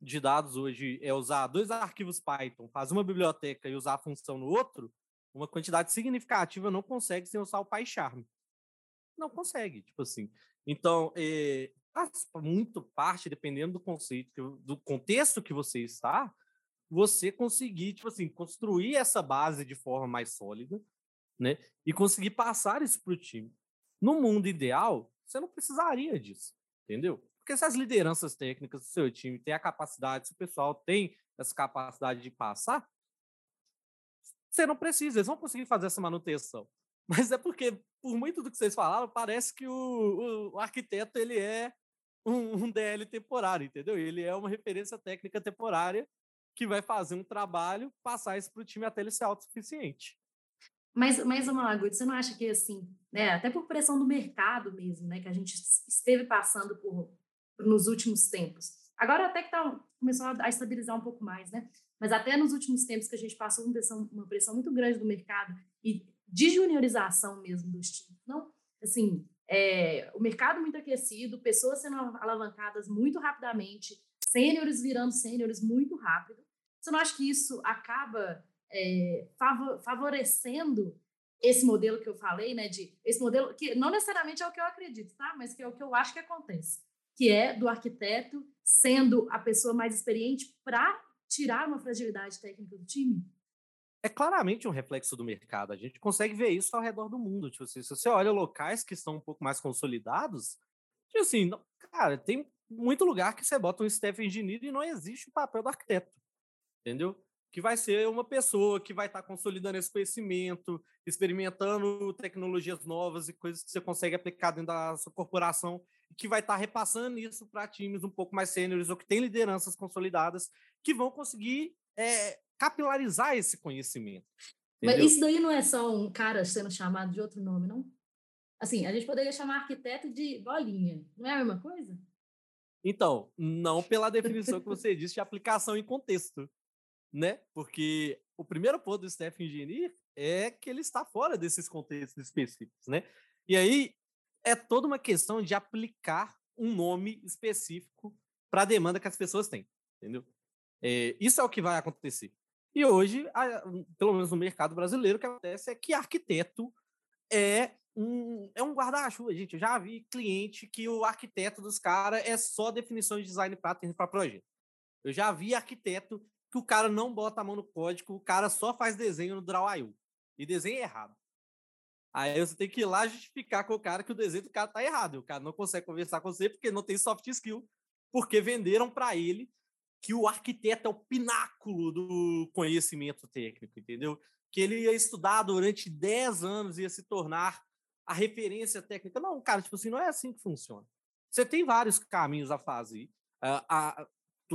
de dados hoje é usar dois arquivos Python, fazer uma biblioteca e usar a função no outro, uma quantidade significativa não consegue sem usar o PyCharm. Não consegue, tipo assim. Então, é, muito parte, dependendo do conceito, do contexto que você está, você conseguir, tipo assim, construir essa base de forma mais sólida, né? E conseguir passar isso para o time. No mundo ideal, você não precisaria disso, entendeu? Porque se as lideranças técnicas do seu time têm a capacidade, se o pessoal tem essa capacidade de passar, você não precisa, eles vão conseguir fazer essa manutenção. *laughs* Mas é porque, por muito do que vocês falaram, parece que o, o, arquiteto ele é um, *laughs* um, DL temporário, entendeu? Ele é uma referência técnica temporária que vai fazer um trabalho, passar isso para o time até ele ser autossuficiente. Mas, mas Malaguti, você não acha que, assim, né, até por pressão do mercado mesmo, né, que a gente esteve passando por nos últimos tempos, agora até que tá, começou a, estabilizar um pouco mais, né, mas até nos últimos tempos que a gente passou uma pressão, uma pressão muito grande do mercado e de juniorização mesmo dos times, não, assim, é, o mercado muito aquecido, pessoas sendo alavancadas muito rapidamente, sêniores virando sêniores muito rápido, você não acha que isso acaba é, favorecendo esse modelo que eu falei, né, de esse modelo que não necessariamente é o que eu acredito, tá? Mas que é o que eu acho que acontece, que é do arquiteto sendo a pessoa mais experiente para tirar uma fragilidade técnica do time. É claramente um reflexo do mercado. A gente consegue ver isso ao redor do mundo. Tipo assim, se você olha locais que estão um pouco mais consolidados, tipo assim, cara, tem muito lugar que você bota um staff engineer e não existe o papel do arquiteto. Entendeu? que vai ser uma pessoa que vai estar tá consolidando esse conhecimento, experimentando tecnologias novas e coisas que você consegue aplicar dentro da sua corporação, que vai estar tá repassando isso para times um pouco mais sêniores ou que têm lideranças consolidadas, que vão conseguir é, capilarizar esse conhecimento. Entendeu? Mas isso daí não é só um cara sendo chamado de outro nome, não? Assim, a gente poderia chamar arquiteto de bolinha, não é a mesma coisa? Então, não pela definição que você disse de aplicação em contexto né? Porque o primeiro ponto do staff engineer é que ele está fora desses contextos específicos, né? E aí é toda uma questão de aplicar um nome específico para a demanda que as pessoas têm, entendeu? É, isso é o que vai acontecer. E hoje, a, pelo menos no mercado brasileiro, o que acontece é que arquiteto é um, é um guarda-chuva, gente. Eu já vi cliente que o arquiteto dos caras é só definição de design para projeto. Eu já vi arquiteto que o cara não bota a mão no código, o cara só faz desenho no Draw.io. E desenho errado. Aí você tem que ir lá justificar com o cara que o desenho do cara tá errado. O cara não consegue conversar com você porque não tem soft skill, porque venderam para ele que o arquiteto é o pináculo do conhecimento técnico, entendeu? Que ele ia estudar durante 10 anos e ia se tornar a referência técnica. Não, cara, tipo assim, não é assim que funciona. Você tem vários caminhos a fazer. Uh, a,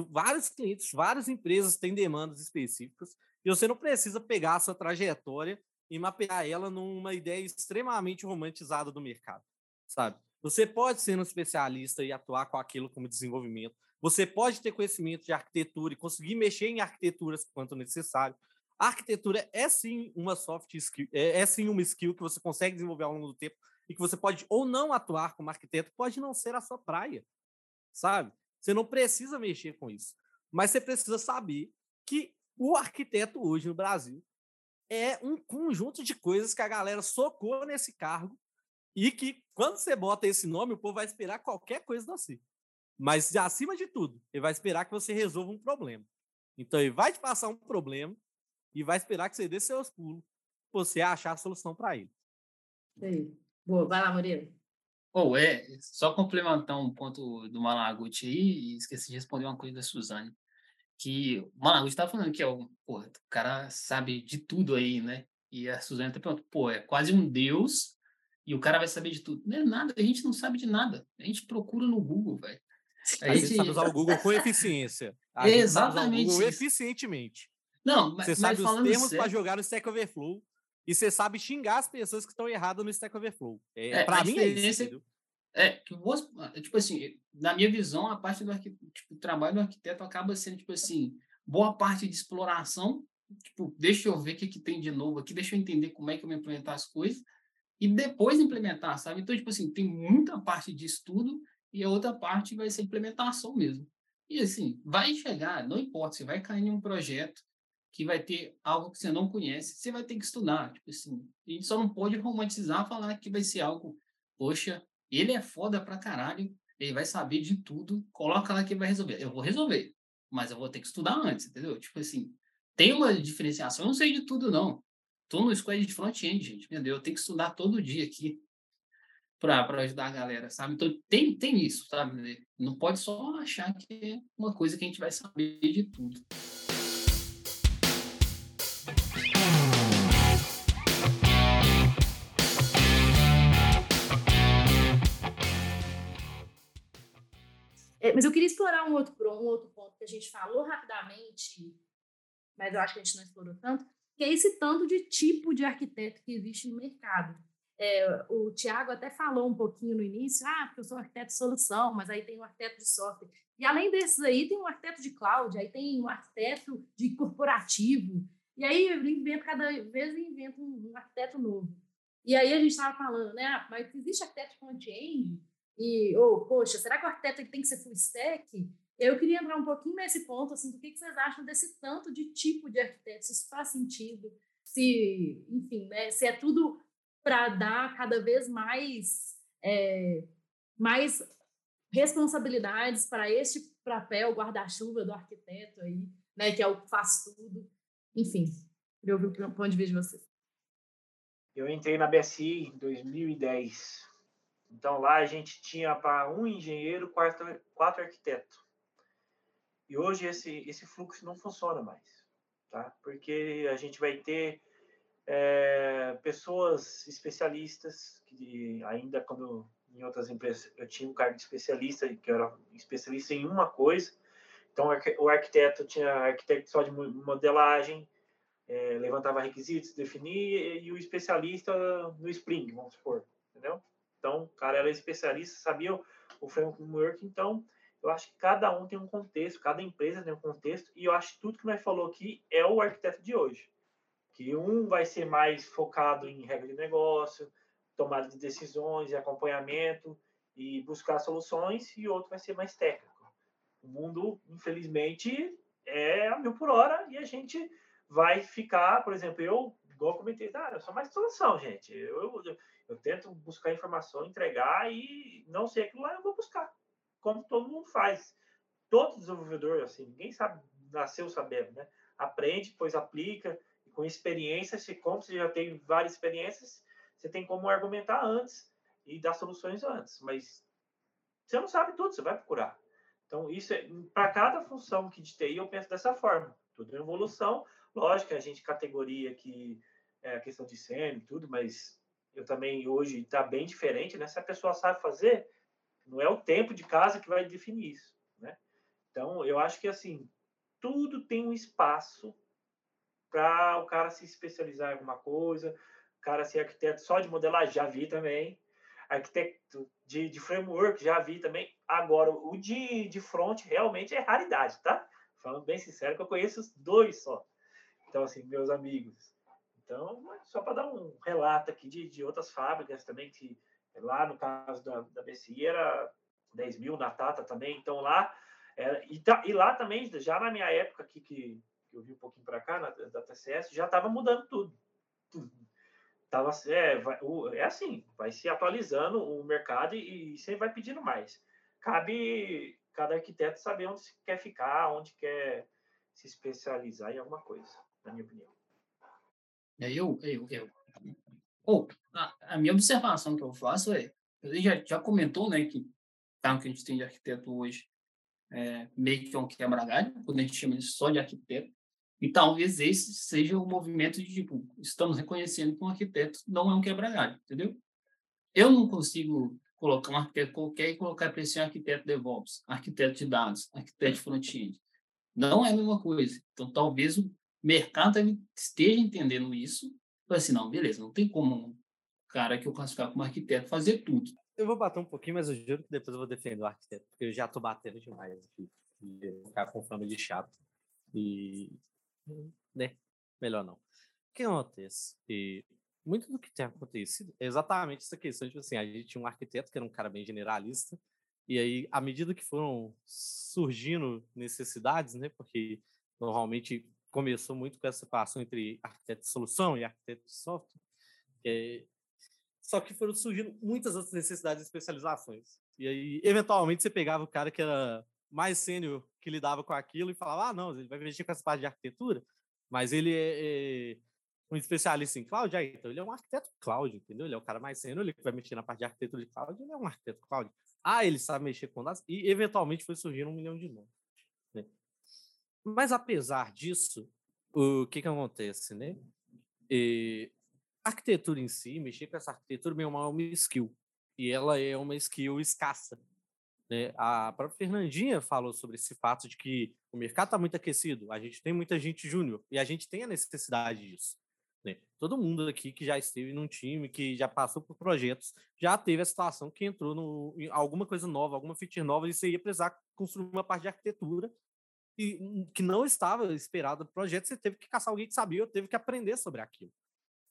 vários clientes, várias empresas têm demandas específicas e você não precisa pegar a sua trajetória e mapear ela numa ideia extremamente romantizada do mercado, sabe? Você pode ser um especialista e atuar com aquilo como desenvolvimento. Você pode ter conhecimento de arquitetura e conseguir mexer em arquiteturas quanto necessário. A arquitetura é sim uma soft skill, é, é sim uma skill que você consegue desenvolver ao longo do tempo e que você pode ou não atuar como arquiteto, pode não ser a sua praia, sabe? Você não precisa mexer com isso. Mas você precisa saber que o arquiteto hoje no Brasil é um conjunto de coisas que a galera socou nesse cargo e que quando você bota esse nome, o povo vai esperar qualquer coisa de você. Mas acima de tudo, ele vai esperar que você resolva um problema. Então ele vai te passar um problema e vai esperar que você dê seus pulos, você achar a solução para ele. Aí. Boa, vai lá, Murilo. Ou oh, é, só complementar um ponto do Malaguti aí, e esqueci de responder uma coisa da Suzane, que o Malaguti estava falando que é o, porra, o cara sabe de tudo aí, né? E a Suzane até perguntou, pô, é quase um deus e o cara vai saber de tudo. Não é nada, a gente não sabe de nada. A gente procura no Google, velho. *laughs* A, a gente sabe usar o Google com *laughs* eficiência. A Exatamente. Google eficientemente. Não, mas, Você sabe mas os termos para jogar no Stack Overflow e você sabe xingar as pessoas que estão erradas no Stack Overflow. É, é, para mim é isso. É, que tipo assim, na minha visão, a parte do tipo, trabalho do arquiteto acaba sendo, tipo assim, boa parte de exploração, tipo, deixa eu ver o que, que tem de novo aqui, deixa eu entender como é que eu vou implementar as coisas, e depois implementar, sabe? Então, tipo assim, tem muita parte de estudo e a outra parte vai ser implementação mesmo. E assim, vai chegar, não importa, você vai cair em um projeto que vai ter algo que você não conhece, você vai ter que estudar. Tipo assim, a gente só não pode romantizar falar que vai ser algo, poxa, ele é foda pra caralho, ele vai saber de tudo, coloca lá que vai resolver. Eu vou resolver, mas eu vou ter que estudar antes, entendeu? Tipo assim, tem uma diferenciação, eu não sei de tudo, não. tô no squad de front-end, gente, entendeu? Eu tenho que estudar todo dia aqui para ajudar a galera, sabe? Então tem, tem isso, sabe? Não pode só achar que é uma coisa que a gente vai saber de tudo. Mas eu queria explorar um outro, um outro ponto que a gente falou rapidamente, mas eu acho que a gente não explorou tanto, que é esse tanto de tipo de arquiteto que existe no mercado. É, o Tiago até falou um pouquinho no início, ah, porque eu sou arquiteto de solução, mas aí tem um arquiteto de software. E além desses aí, tem um arquiteto de cloud, aí tem um arquiteto de corporativo. E aí inventa, cada vez inventa um, um arquiteto novo. E aí a gente estava falando, né? Ah, mas existe arquiteto front-end? E, ou, oh, poxa, será que o arquiteto tem que ser full stack? Eu queria entrar um pouquinho nesse ponto, assim, do que, vocês acham desse tanto de tipo de arquiteto, se isso faz sentido, se, enfim, né, se é tudo para dar cada vez mais, é, mais responsabilidades para este papel guarda-chuva do arquiteto aí, né, que é o que faz tudo. Enfim, queria ouvir o ponto de vista de vocês. Eu entrei na BSI em 2010. Então lá a gente tinha para um engenheiro, quatro, quatro arquitetos. E hoje esse, esse fluxo não funciona mais, tá? Porque a gente vai ter é, pessoas especialistas, que ainda quando em outras empresas eu tinha um cargo de especialista, que era especialista em uma coisa, então o arquiteto tinha arquiteto só de modelagem, é, levantava requisitos, definia, e o especialista no Spring, vamos supor, entendeu? Então, o cara era especialista, sabia o, o framework, então eu acho que cada um tem um contexto, cada empresa tem um contexto, e eu acho que tudo que nós falou aqui é o arquiteto de hoje. Que um vai ser mais focado em regra de negócio, tomada de decisões e acompanhamento e buscar soluções, e outro vai ser mais técnico. O mundo, infelizmente, é a mil por hora e a gente vai ficar, por exemplo, eu, igual eu comentei, ah, eu sou mais solução, gente. Eu, eu, eu tento buscar informação, entregar e não sei aquilo lá, eu vou buscar. Como todo mundo faz. Todo desenvolvedor, assim, ninguém sabe, nasceu sabendo, né? Aprende, depois aplica, e com experiência, se como você já tem várias experiências, você tem como argumentar antes e dar soluções antes. Mas você não sabe tudo, você vai procurar. Então, isso é, para cada função que de TI, eu penso dessa forma. Tudo em evolução. Lógico que a gente categoria que é a questão de sênior e tudo, mas eu também hoje está bem diferente, né? Se a pessoa sabe fazer, não é o tempo de casa que vai definir isso, né? Então, eu acho que assim, tudo tem um espaço para o cara se especializar em alguma coisa, o cara ser arquiteto só de modelagem, já vi também, arquiteto de, de framework, já vi também. Agora, o de, de front realmente é raridade, tá? Falando bem sincero, que eu conheço os dois só. Então, assim, meus amigos, então, só para dar um relato aqui de, de outras fábricas também, que lá no caso da, da BCI era 10 mil, na Tata também, então lá, era, e, tá, e lá também, já na minha época aqui, que, que eu vi um pouquinho para cá, na, da TCS, já estava mudando tudo. tudo. Tava, é, vai, o, é assim, vai se atualizando o mercado e, e sempre vai pedindo mais. Cabe cada arquiteto saber onde quer ficar, onde quer se especializar em alguma coisa, na minha opinião. Eu, eu, eu. Ou, a, a, minha observação que eu faço é, ele já, já comentou, né, que carro que a gente tem de arquiteto hoje é, meio que é um quebra-galho, quando a gente chama isso só de arquiteto, e talvez esse seja o movimento de, tipo, estamos reconhecendo que um arquiteto não é um quebra-galho, entendeu? Eu não consigo colocar um arquiteto qualquer e colocar para esse arquiteto DevOps, arquiteto de dados, arquiteto front-end. Não é a mesma coisa. Então, talvez o mercado esteja entendendo isso, assim, não, beleza, não tem como um cara que eu classificar como arquiteto fazer tudo. Eu vou bater um pouquinho, mas eu juro que depois eu vou defender o arquiteto, porque eu já estou batendo demais aqui, de ficar com fama de chato. E, né, melhor não. O que acontece? E muito do que tem acontecido é exatamente essa questão, tipo assim, a gente tinha um arquiteto que era um cara bem generalista, e aí, à medida que foram surgindo necessidades, né, porque normalmente começou muito com essa separação entre arquiteto de solução e arquiteto de software. É, só que foram surgindo muitas outras necessidades de especializações. E aí, eventualmente, você pegava o cara que era mais sênior, que lidava com aquilo, e falava: ah, não, ele vai mexer com essa parte de arquitetura, mas ele é, é, um especialista em cloud, aí, então ele é um arquiteto cloud, entendeu? Ele é o cara mais sênior, ele que vai mexer na parte de arquitetura de cloud, ele é um arquiteto cloud. Ah, ele sabe mexer com dados, e eventualmente foi surgindo um milhão de nomes. Mas apesar disso, o que que acontece, né? E, a arquitetura em si, mexer com essa arquitetura, é uma skill. E ela é uma skill escassa. Né? A própria Fernandinha falou sobre esse fato de que o mercado está muito aquecido, a gente tem muita gente júnior e a gente tem a necessidade disso. Né? Todo mundo aqui que já esteve num time, que já passou por projetos, já teve a situação que entrou no, em alguma coisa nova, alguma feature nova, e você ia precisar construir uma parte de arquitetura e, hum, que não estava esperado do projeto, você teve que caçar alguém que sabia, ou teve que aprender sobre aquilo.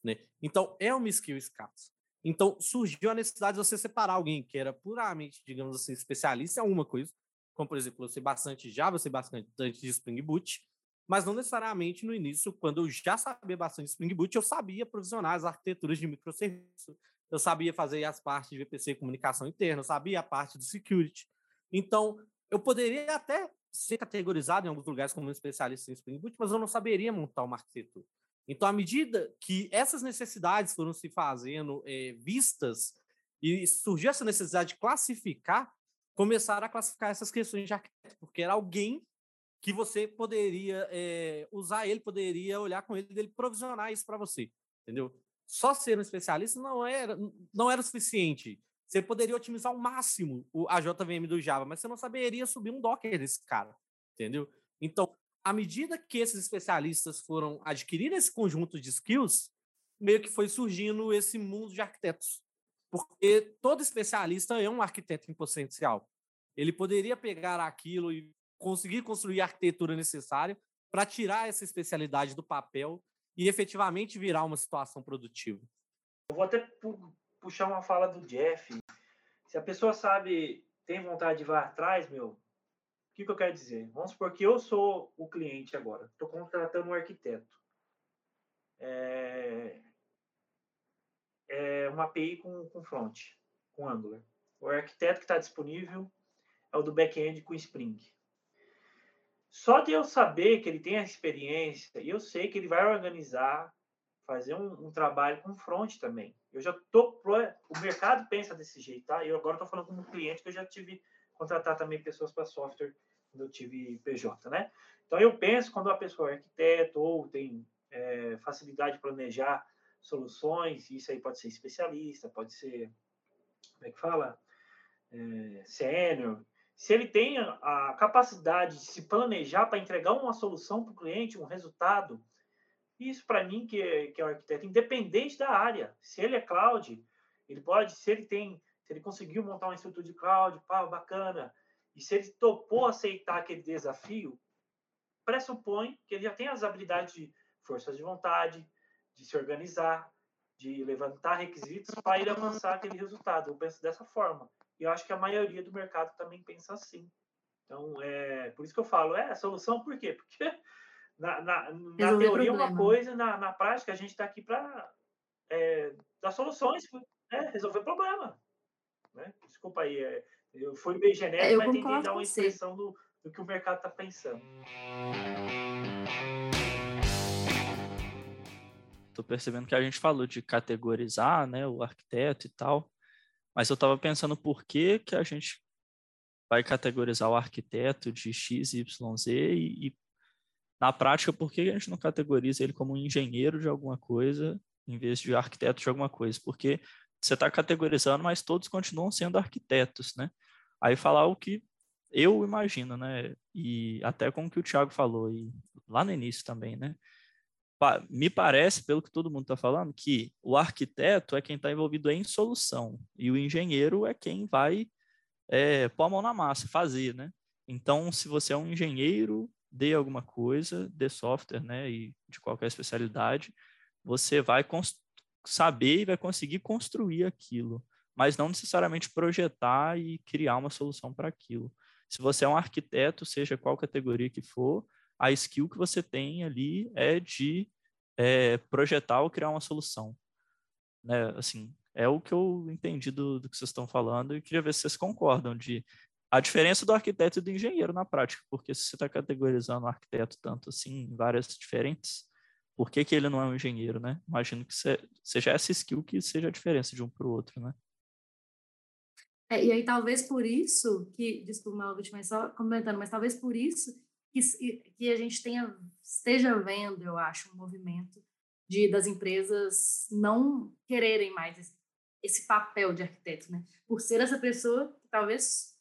Né? Então, é uma skill escassa. Então, surgiu a necessidade de você separar alguém que era puramente, digamos assim, especialista em alguma coisa, como, por exemplo, eu sei bastante Java, eu sei bastante de Spring Boot, mas não necessariamente no início, quando eu já sabia bastante Spring Boot, eu sabia provisionar as arquiteturas de microserviço, eu sabia fazer as partes de VPC comunicação interna, eu sabia a parte do security. Então, eu poderia até ser categorizado em alguns lugares como um especialista em Spring Boot, mas eu não saberia montar uma arquitetura. Então, à medida que essas necessidades foram se fazendo é, vistas e surgiu essa necessidade de classificar, começaram a classificar essas questões de arquiteto, porque era alguém que você poderia é, usar ele, poderia olhar com ele, ele provisionar isso para você, entendeu? Só ser um especialista não era, não era o suficiente. Você poderia otimizar ao máximo a JVM do Java, mas você não saberia subir um Docker desse cara, entendeu? Então, à medida que esses especialistas foram adquirindo esse conjunto de skills, meio que foi surgindo esse mundo de arquitetos. Porque todo especialista é um arquiteto em potencial. Ele poderia pegar aquilo e conseguir construir a arquitetura necessária para tirar essa especialidade do papel e efetivamente virar uma situação produtiva. Eu vou até puxar uma fala do Jeff. Se a pessoa sabe, tem vontade de ir atrás, meu, que, que eu quero dizer? Vamos supor que eu sou o cliente agora, estou contratando um arquiteto. É, é uma API com, com front, com Angular. O arquiteto que está disponível é o do back-end com Spring. Só de eu saber que ele tem a experiência, e eu sei que ele vai organizar, fazer um, um trabalho com front também. Eu já tô o mercado pensa desse jeito, tá? Eu agora estou falando como cliente que eu já tive contratar também pessoas para software quando eu tive PJ, né? Então, eu penso quando a pessoa é arquiteto ou tem é, facilidade de planejar soluções, isso aí pode ser especialista, pode ser, como é que fala? É, sênior. Se ele tem a capacidade de se planejar para entregar uma solução para o cliente, um resultado, isso para mim, que é, que é um arquiteto, independente da área, se ele é cloud, ele pode, se ele tem, se ele conseguiu montar uma estrutura de cloud, pá, bacana, e se ele topou aceitar aquele desafio, pressupõe que ele já tem as habilidades de força de vontade, de se organizar, de levantar requisitos para ele alcançar aquele resultado. Eu penso dessa forma. E eu acho que a maioria do mercado também pensa assim. Então, é por isso que eu falo, é a solução, por quê? *laughs* Porque na, na, na teoria é uma coisa, na, na prática a gente está aqui para é, dar soluções, é, resolver problema. Né? Desculpa aí, é, eu fui meio genérico, é, mas tentei dar uma expressão do, do que o mercado está pensando. Estou percebendo que a gente falou de categorizar né, o arquiteto e tal, mas eu estava pensando por que, que a gente vai categorizar o arquiteto de X, Y, Z e, e na prática, por que a gente não categoriza ele como engenheiro de alguma coisa em vez de arquiteto de alguma coisa? Porque você está categorizando, mas todos continuam sendo arquitetos, né? Aí falar o que eu imagino, né? E até com o que o Thiago falou, e lá no início também, né? Me parece, pelo que todo mundo está falando, que o arquiteto é quem está envolvido em solução e o engenheiro é quem vai é, pôr a mão na massa, fazer, né? Então, se você é um engenheiro de alguma coisa, de software, né, e de qualquer especialidade, você vai saber e vai conseguir construir aquilo, mas não necessariamente projetar e criar uma solução para aquilo. Se você é um arquiteto, seja qual categoria que for, a skill que você tem ali é de é, projetar ou criar uma solução. Né? Assim, é o que eu entendi do, do que vocês estão falando e queria ver se vocês concordam de a diferença do arquiteto e do engenheiro na prática, porque se você está categorizando o arquiteto tanto assim em várias diferentes Por que, que ele não é um engenheiro, né? Imagino que seja essa skill que seja a diferença de um para o outro, né? É, e aí talvez por isso que, desculpa, Malvich, mas só comentando, mas talvez por isso que, que a gente tenha, esteja vendo, eu acho, um movimento de das empresas não quererem mais esse, esse papel de arquiteto, né? Por ser essa pessoa que talvez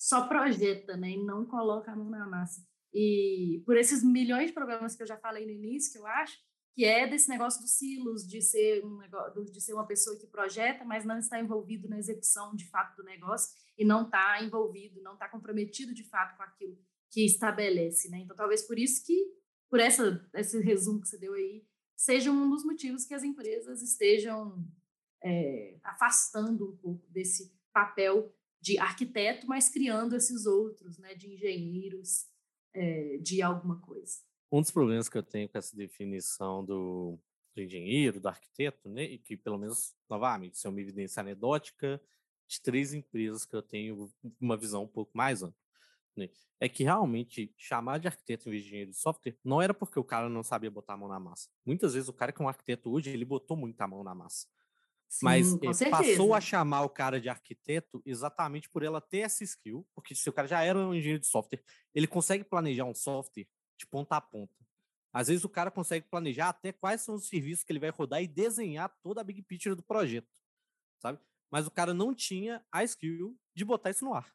só projeta, né? E não coloca a mão na massa. E por esses milhões de problemas que eu já falei no início, que eu acho, que é desse negócio dos silos, de ser, um negócio, de ser uma pessoa que projeta, mas não está envolvido na execução de fato do negócio e não está envolvido, não está comprometido de fato com aquilo que estabelece, né? Então, talvez por isso que, por essa, esse resumo que você deu aí, seja um dos motivos que as empresas estejam é, afastando um pouco desse papel de arquiteto, mas criando esses outros, né, de engenheiros é, de alguma coisa. Um dos problemas que eu tenho com essa definição do, do engenheiro, do arquiteto, né, e que pelo menos, novamente, isso é uma evidência anedótica de três empresas que eu tenho uma visão um pouco mais ampla né, é que realmente chamar de arquiteto em vez de engenheiro de software não era porque o cara não sabia botar a mão na massa. Muitas vezes o cara que é um arquiteto hoje, ele botou muita mão na massa. Sim, Mas eh, passou a chamar o cara de arquiteto exatamente por ela ter essa skill, porque se o cara já era um engenheiro de software, ele consegue planejar um software de ponta a ponta. Às vezes o cara consegue planejar até quais são os serviços que ele vai rodar e desenhar toda a big picture do projeto, sabe? Mas o cara não tinha a skill de botar isso no ar.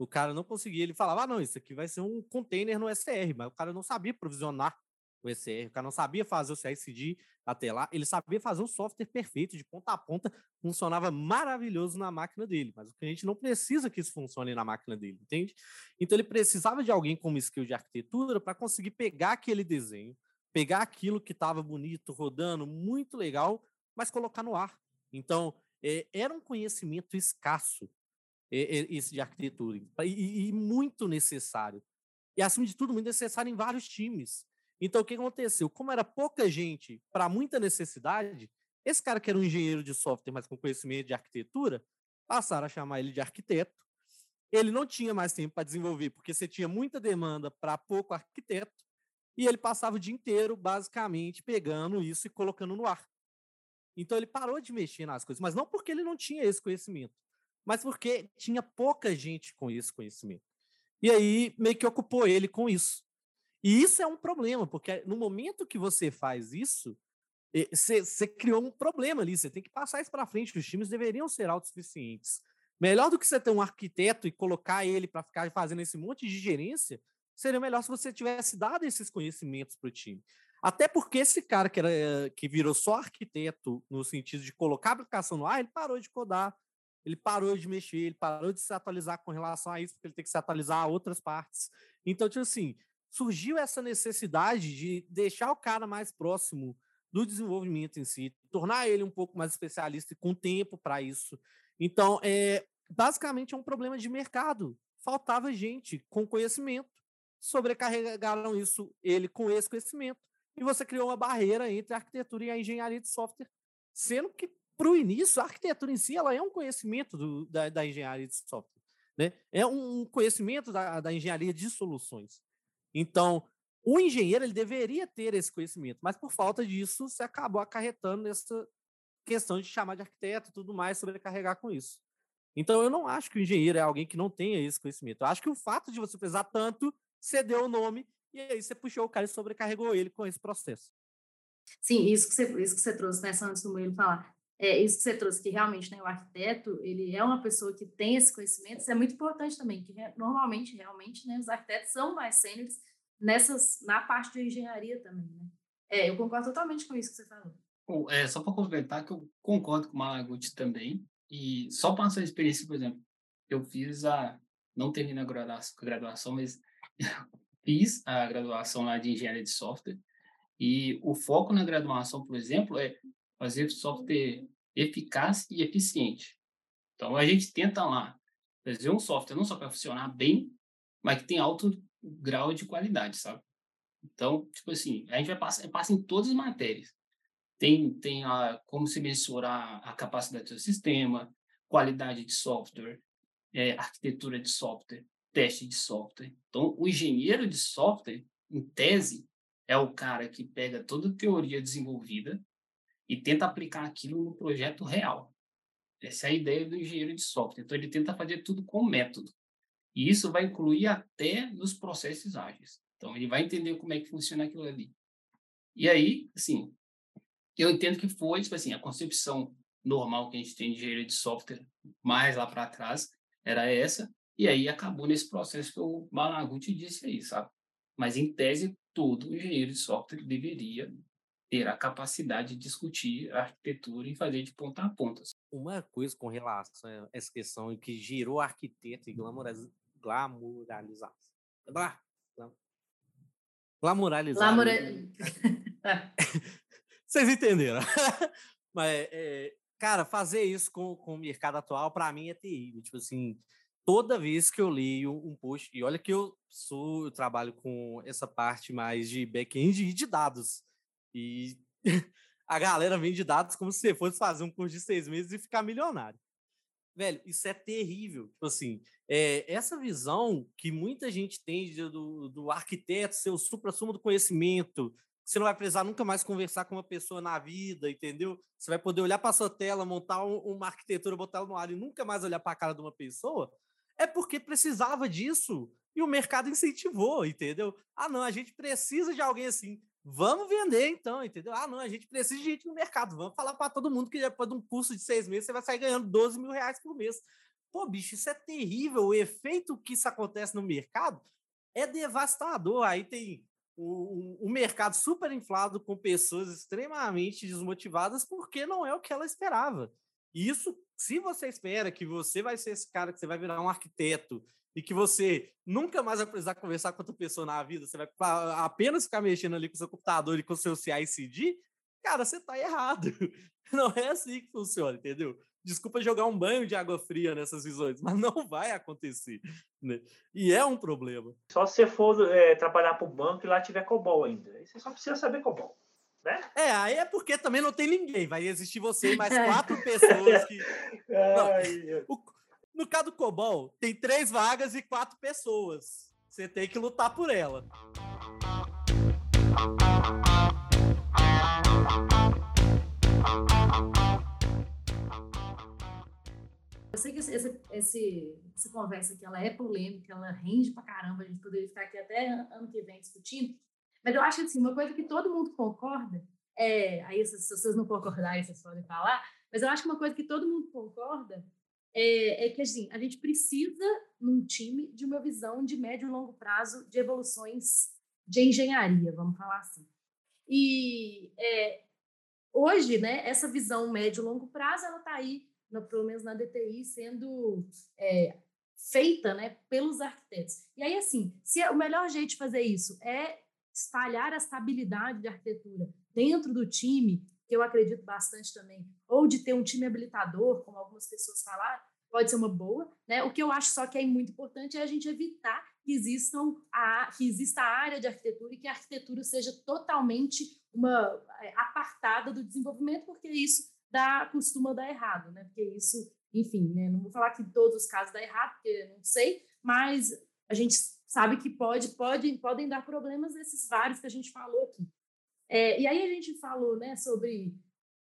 O cara não conseguia, ele falava, ah, não, isso aqui vai ser um container no SCR, mas o cara não sabia provisionar o SCR, o cara não sabia fazer o CICD até lá, ele sabia fazer um software perfeito, de ponta a ponta, funcionava maravilhoso na máquina dele, mas o cliente não precisa que isso funcione na máquina dele, entende? Então ele precisava de alguém com skill de arquitetura para conseguir pegar aquele desenho, pegar aquilo que estava bonito, rodando, muito legal, mas colocar no ar. Então, é, era um conhecimento escasso esse de arquitetura e, e, muito necessário. E, acima de tudo, muito necessário em vários times. Então, o que aconteceu? Como era pouca gente para muita necessidade, esse cara que era um engenheiro de software, mas com conhecimento de arquitetura, passaram a chamar ele de arquiteto. Ele não tinha mais tempo para desenvolver, porque você tinha muita demanda para pouco arquiteto, e ele passava o dia inteiro, basicamente, pegando isso e colocando no ar. Então, ele parou de mexer nas coisas, mas não porque ele não tinha esse conhecimento, mas porque tinha pouca gente com esse conhecimento. E aí meio que ocupou ele com isso. E isso é um problema, porque no momento que você faz isso, você criou um problema ali, você tem que passar isso para frente. Os times deveriam ser autossuficientes. Melhor do que você ter um arquiteto e colocar ele para ficar fazendo esse monte de gerência, seria melhor se você tivesse dado esses conhecimentos para o time. Até porque esse cara que, era, que virou só arquiteto, no sentido de colocar a aplicação no ar, ele parou de codar, ele parou de mexer, ele parou de se atualizar com relação a isso, porque ele tem que se atualizar a outras partes. Então, tipo assim, surgiu essa necessidade de deixar o cara mais próximo do desenvolvimento em si, tornar ele um pouco mais especialista e com tempo para isso. Então, é, basicamente é um problema de mercado. Faltava gente com conhecimento, sobrecarregaram isso ele com esse conhecimento e você criou uma barreira entre a arquitetura e a engenharia de software, sendo que para o início, a arquitetura em si ela é um conhecimento do, da, da, engenharia de software. Né? É um conhecimento da, da engenharia de soluções. Então, o engenheiro ele deveria ter esse conhecimento, mas por falta disso, você acabou acarretando nessa questão de chamar de arquiteto e tudo mais, sobrecarregar com isso. Então, eu não acho que o engenheiro é alguém que não tenha esse conhecimento. Eu acho que o fato de você pesar tanto, você deu o nome e aí você puxou o cara e sobrecarregou ele com esse processo. Sim, isso que você, isso que você trouxe, né, antes do Murilo falar é, isso que você trouxe, que realmente né, o arquiteto, ele é uma pessoa que tem esse conhecimento, isso é muito importante também, que normalmente, realmente, né, os arquitetos são mais sêniores nessas, na parte de engenharia também, né? É, eu concordo totalmente com isso que você falou. Bom, é, só para complementar que eu concordo com o Malaguti também, e só passar a experiência, por exemplo, eu fiz a, não terminei a graduação mas *laughs* fiz a graduação lá de engenharia de software, e o foco na graduação, por exemplo, é fazer software eficaz e eficiente. Então, a gente tenta lá fazer um software não só para funcionar bem, mas que tem alto grau de qualidade, sabe? Então, tipo assim, a gente vai passar, passa em todas as matérias. Tem, tem a, como se mensurar a capacidade do sistema, qualidade de software, é, arquitetura de software, teste de software. Então, o engenheiro de software, em tese, é o cara que pega toda a teoria desenvolvida e tenta aplicar aquilo no projeto real. Essa é a ideia do engenheiro de software. Então, ele tenta fazer tudo com método. E isso vai incluir até nos processos ágeis. Então, ele vai entender como é que funciona aquilo ali. E aí, assim, eu entendo que foi, tipo assim, a concepção normal que a gente tem de engenharia de software mais lá para trás era essa, e aí acabou nesse processo que o Malaguti disse aí, sabe? Mas, em tese, todo engenheiro de software deveria ter a capacidade de discutir a arquitetura e fazer de ponta a ponta. Uma coisa com relação a essa questão que girou arquiteto e glamuralização. Glamuralização. Glamura... *laughs* Vocês entenderam? *laughs* Mas, é, cara, fazer isso com, com o mercado atual, para mim, é terrível. Tipo assim, toda vez que eu leio um post, e olha que eu sou, eu trabalho com essa parte mais de back-end e de dados. E *laughs* a galera vende dados como se você fosse fazer um curso de seis meses e ficar milionário. Velho, isso é terrível. Tipo assim, é, essa visão que muita gente tem do, do arquiteto ser o supra-sumo do conhecimento, você não vai precisar nunca mais conversar com uma pessoa na vida, entendeu? Você vai poder olhar para sua tela, montar um, uma arquitetura, botar ela no ar e nunca mais olhar para a cara de uma pessoa é porque precisava disso e o mercado incentivou, entendeu? Ah, não, a gente precisa de alguém assim. Vamos vender então, entendeu? Ah, não, a gente precisa de gente no mercado. Vamos falar para todo mundo que depois de um curso de seis meses você vai sair ganhando 12 mil reais por mês. Pô, bicho, isso é terrível. O efeito que isso acontece no mercado é devastador. Aí tem o, o, mercado super inflado com pessoas extremamente desmotivadas porque não é o que ela esperava. Isso se você espera que você vai ser esse cara que você vai virar um arquiteto e que você nunca mais vai precisar conversar com outra pessoa na vida, você vai apenas ficar mexendo ali com seu computador e com seu CI/CD, cara, você tá errado. *laughs* Não é assim que funciona, entendeu? Desculpa jogar um banho de água fria nessas visões, mas não vai acontecer. Né? E é um problema. Só se você for é, trabalhar para o banco e lá tiver COBOL ainda. Aí você só precisa saber COBOL. Né? É, aí é porque também não tem ninguém. Vai existir você e mais *laughs* quatro pessoas que. *laughs* Não, o, no caso do Cobol, tem três vagas e quatro pessoas. Você tem que lutar por ela. Eu sei que esse, esse, essa conversa aqui ela é polêmica, ela rende pra caramba, a gente poderia ficar aqui até ano que vem discutindo, mas eu acho assim, uma coisa que todo mundo concorda, é, aí se, vocês não concordarem, vocês podem falar, mas eu acho que uma coisa que todo mundo concorda é, é, que assim, a gente precisa, num time, de uma visão de médio e longo prazo de evoluções de engenharia, vamos falar assim. E é, hoje, né, essa visão médio e longo prazo, ela está aí, no, pelo menos na DTI, sendo é, feita né, pelos arquitetos. E aí, assim, se é, o melhor jeito de fazer isso é espalhar a estabilidade de arquitetura dentro do time, que eu acredito bastante também, ou de ter um time habilitador, como algumas pessoas falaram, pode ser uma boa, né? O que eu acho só que é muito importante é a gente evitar que existam a, que exista a área de arquitetura e que a arquitetura seja totalmente uma é, apartada do desenvolvimento, porque isso dá costuma dar errado, né? Porque isso, enfim, né? Não vou falar que em todos os casos dá errado, porque não sei, mas a gente sabe que pode, pode, podem dar problemas nesses vários que a gente falou aqui. É, e aí a gente falou né, sobre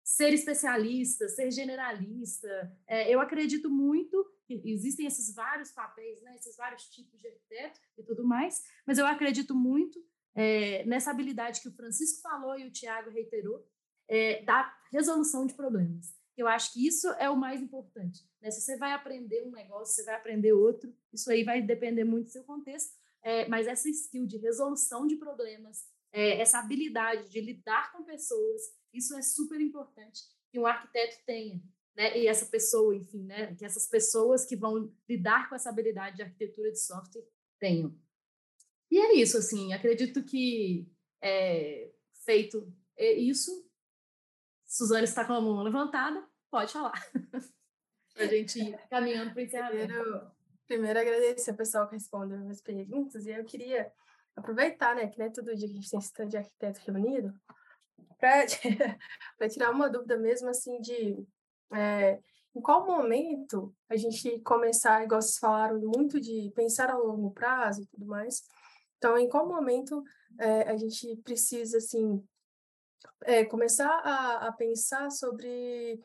ser especialista, ser generalista. É, eu acredito muito que existem esses vários papéis, né, esses vários tipos de arquiteto e tudo mais, mas eu acredito muito é, nessa habilidade que o Francisco falou e o Tiago reiterou, é, da resolução de problemas. Eu acho que isso é o mais importante. Né? Se você vai aprender um negócio, você vai aprender outro, isso aí vai depender muito do seu contexto, é, mas essa skill de resolução de problemas, é, essa habilidade de lidar com pessoas, isso é super importante que um arquiteto tenha. Né? E essa pessoa, enfim, né? que essas pessoas que vão lidar com essa habilidade de arquitetura de software tenham. E é isso, assim, acredito que é, feito isso, Suzane está com a mão levantada, pode falar. *laughs* a gente ir caminhando para o encerramento. Primeiro, agradecer ao pessoal que respondeu as perguntas, e eu queria aproveitar, né, que não é todo dia que a gente tem esse tanto de arquiteto reunido, para *laughs* tirar uma dúvida mesmo, assim, de é, em qual momento a gente começar, igual vocês falaram, muito de pensar a longo prazo e tudo mais, Então, em qual momento é, a gente precisa, assim, é, começar a, a, pensar sobre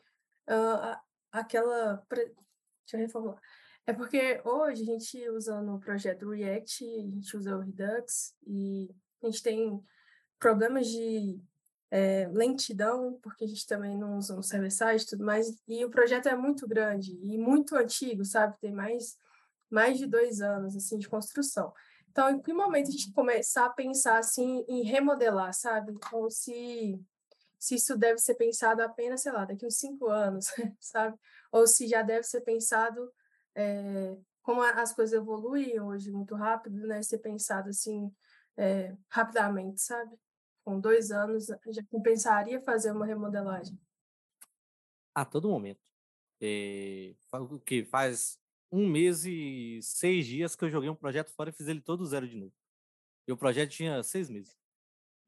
uh, aquela... Deixa eu reformular. É porque hoje a gente usa no projeto React, a gente usa o Redux e a gente tem problemas de é, lentidão, porque a gente também não usa um server-side e tudo mais, e o projeto é muito grande e muito antigo, sabe? Tem mais, mais de dois anos, assim, de construção. Então, em que momento a gente começar a pensar, assim, em remodelar, sabe? Ou se, se isso deve ser pensado apenas, sei lá, daqui uns cinco anos, *laughs* sabe? Ou se já deve ser pensado, é, como as coisas evoluem hoje muito rápido, né? Ser pensado, assim, é, rapidamente, sabe? Com dois anos, já compensaria fazer uma remodelagem? A todo momento. É, o que faz um mês e seis dias que eu joguei um projeto fora e fiz ele todo zero de novo. E o projeto tinha seis meses.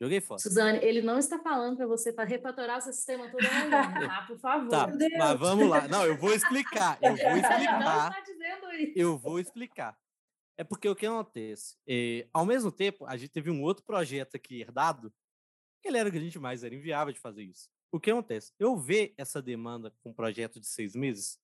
Joguei fora. Suzane, ele não está falando para você para refatorar o seu sistema todo amanhã, *laughs* tá? Por favor. Tá, mas vamos lá. Não, eu vou explicar. Eu vou *laughs* explicar. Não está dizendo isso. Eu vou explicar. É porque o que acontece? É, ao mesmo tempo, a gente teve um outro projeto aqui herdado ele era grande demais, era inviável de fazer isso. O que acontece? Eu ver essa demanda com um projeto de seis meses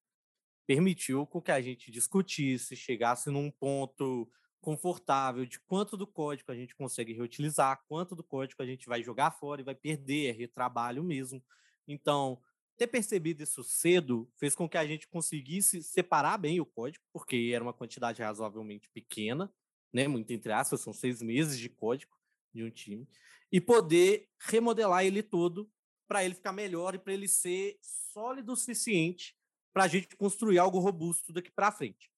permitiu com que a gente discutisse, chegasse num ponto confortável de quanto do código a gente consegue reutilizar, quanto do código a gente vai jogar fora e vai perder, é retrabalho mesmo. Então, ter percebido isso cedo fez com que a gente conseguisse separar bem o código, porque era uma quantidade razoavelmente pequena, né? Muito entre aspas, são seis meses de código de um time e poder remodelar ele todo para ele ficar melhor e para ele ser sólido o suficiente para a gente construir algo robusto daqui para frente.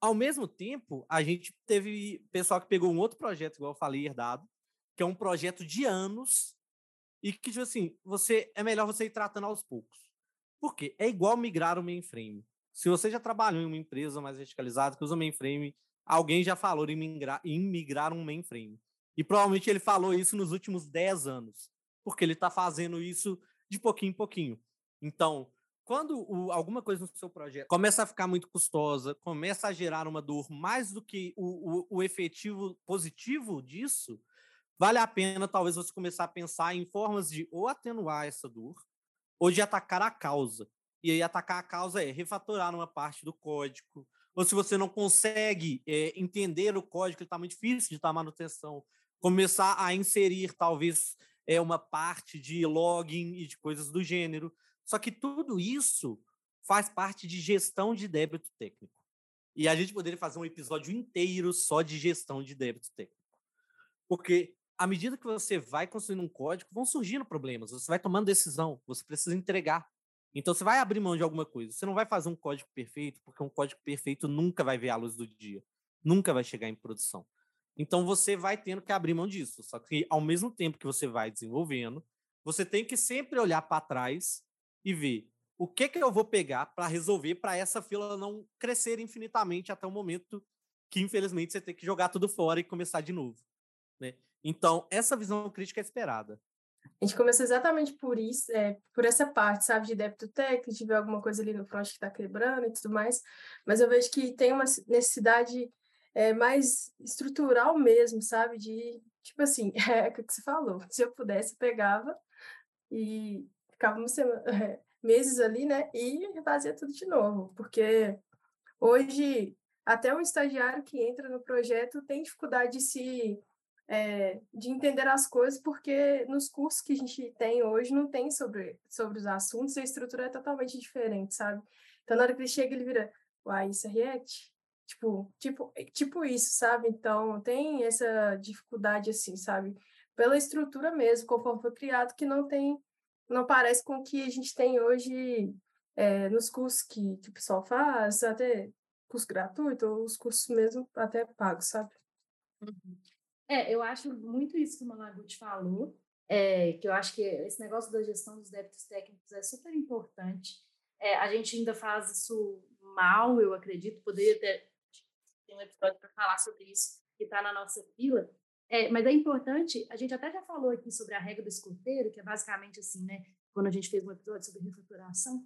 Ao mesmo tempo, a gente teve pessoal que pegou um outro projeto, igual eu falei, herdado, que é um projeto de anos e que, tipo assim, você é melhor você ir tratando aos poucos. Por quê? É igual migrar o mainframe. Se você já trabalhou em uma empresa mais verticalizada que usa mainframe, alguém já falou em migrar, em migrar um mainframe. E provavelmente ele falou isso nos últimos 10 anos, porque ele está fazendo isso de pouquinho em pouquinho. Então, quando o, alguma coisa no seu projeto começa a ficar muito custosa, começa a gerar uma dor mais do que o, o, o efetivo positivo disso, vale a pena talvez você começar a pensar em formas de ou atenuar essa dor ou de atacar a causa. E aí atacar a causa é refatorar uma parte do código, ou se você não consegue é, entender o código, ele está muito difícil de dar manutenção, começar a inserir talvez é uma parte de login e de coisas do gênero. Só que tudo isso faz parte de gestão de débito técnico. E a gente poderia fazer um episódio inteiro só de gestão de débito técnico. Porque à medida que você vai construindo um código, vão surgindo problemas, você vai tomando decisão, você precisa entregar. Então você vai abrir mão de alguma coisa. Você não vai fazer um código perfeito, porque um código perfeito nunca vai ver a luz do dia, nunca vai chegar em produção. Então você vai tendo que abrir mão disso. Só que ao mesmo tempo que você vai desenvolvendo, você tem que sempre olhar para trás e ver o que que eu vou pegar para resolver para essa fila não crescer infinitamente até o momento que infelizmente você tem que jogar tudo fora e começar de novo, né? Então, essa visão crítica é esperada. A gente começou exatamente por isso, é, por essa parte, sabe, de débito técnico, de ver alguma coisa ali no front que está quebrando e tudo mais, mas eu vejo que tem uma necessidade é, mais estrutural mesmo, sabe? De, tipo assim, *laughs* é o que você falou, *laughs* se eu pudesse, eu pegava e ficava semana, é, meses ali, né? E fazia tudo de novo, porque hoje até um estagiário que entra no projeto tem dificuldade de se é, de entender as coisas, porque nos cursos que a gente tem hoje não tem sobre, sobre os assuntos, a estrutura é totalmente diferente, sabe? Então, na hora que ele chega, ele vira, uai, isso é React? Tipo, tipo, é, tipo isso, sabe? Então, tem essa dificuldade, assim, sabe? Pela estrutura mesmo, conforme foi criado, que não tem, não parece com o que a gente tem hoje é, nos cursos que, que o pessoal faz, até curso gratuito, ou os cursos mesmo até pagos, sabe? Uhum. É, eu acho muito isso que o Managuchi falou, é, que eu acho que esse negócio da gestão dos débitos técnicos é super importante. É, a gente ainda faz isso mal, eu acredito, poderia ter tem um episódio para falar sobre isso que está na nossa fila. É, mas é importante, a gente até já falou aqui sobre a regra do escoteiro, que é basicamente assim, né? Quando a gente fez um episódio sobre refatoração,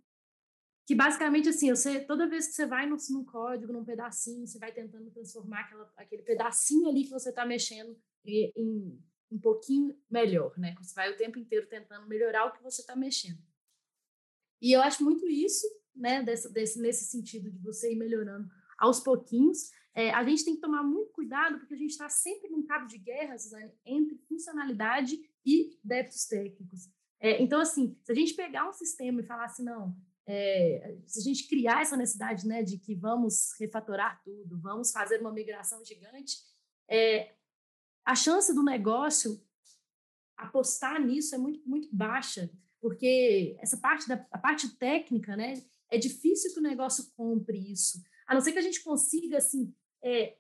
que basicamente assim, você, toda vez que você vai no, no código, num pedacinho, você vai tentando transformar aquela, aquele pedacinho ali que você está mexendo em um pouquinho melhor, né? Você vai o tempo inteiro tentando melhorar o que você está mexendo. E eu acho muito isso, né? Desse, desse, nesse sentido de você ir melhorando aos pouquinhos. É, a gente tem que tomar muito cuidado, porque a gente está sempre num cabo de guerra, Suzane, entre funcionalidade e débitos técnicos. É, então, assim, se a gente pegar um sistema e falar assim, não, é, se a gente criar essa necessidade né, de que vamos refatorar tudo, vamos fazer uma migração gigante, é, a chance do negócio apostar nisso é muito, muito baixa, porque essa parte da a parte técnica, né, é difícil que o negócio compre isso, a não ser que a gente consiga assim é,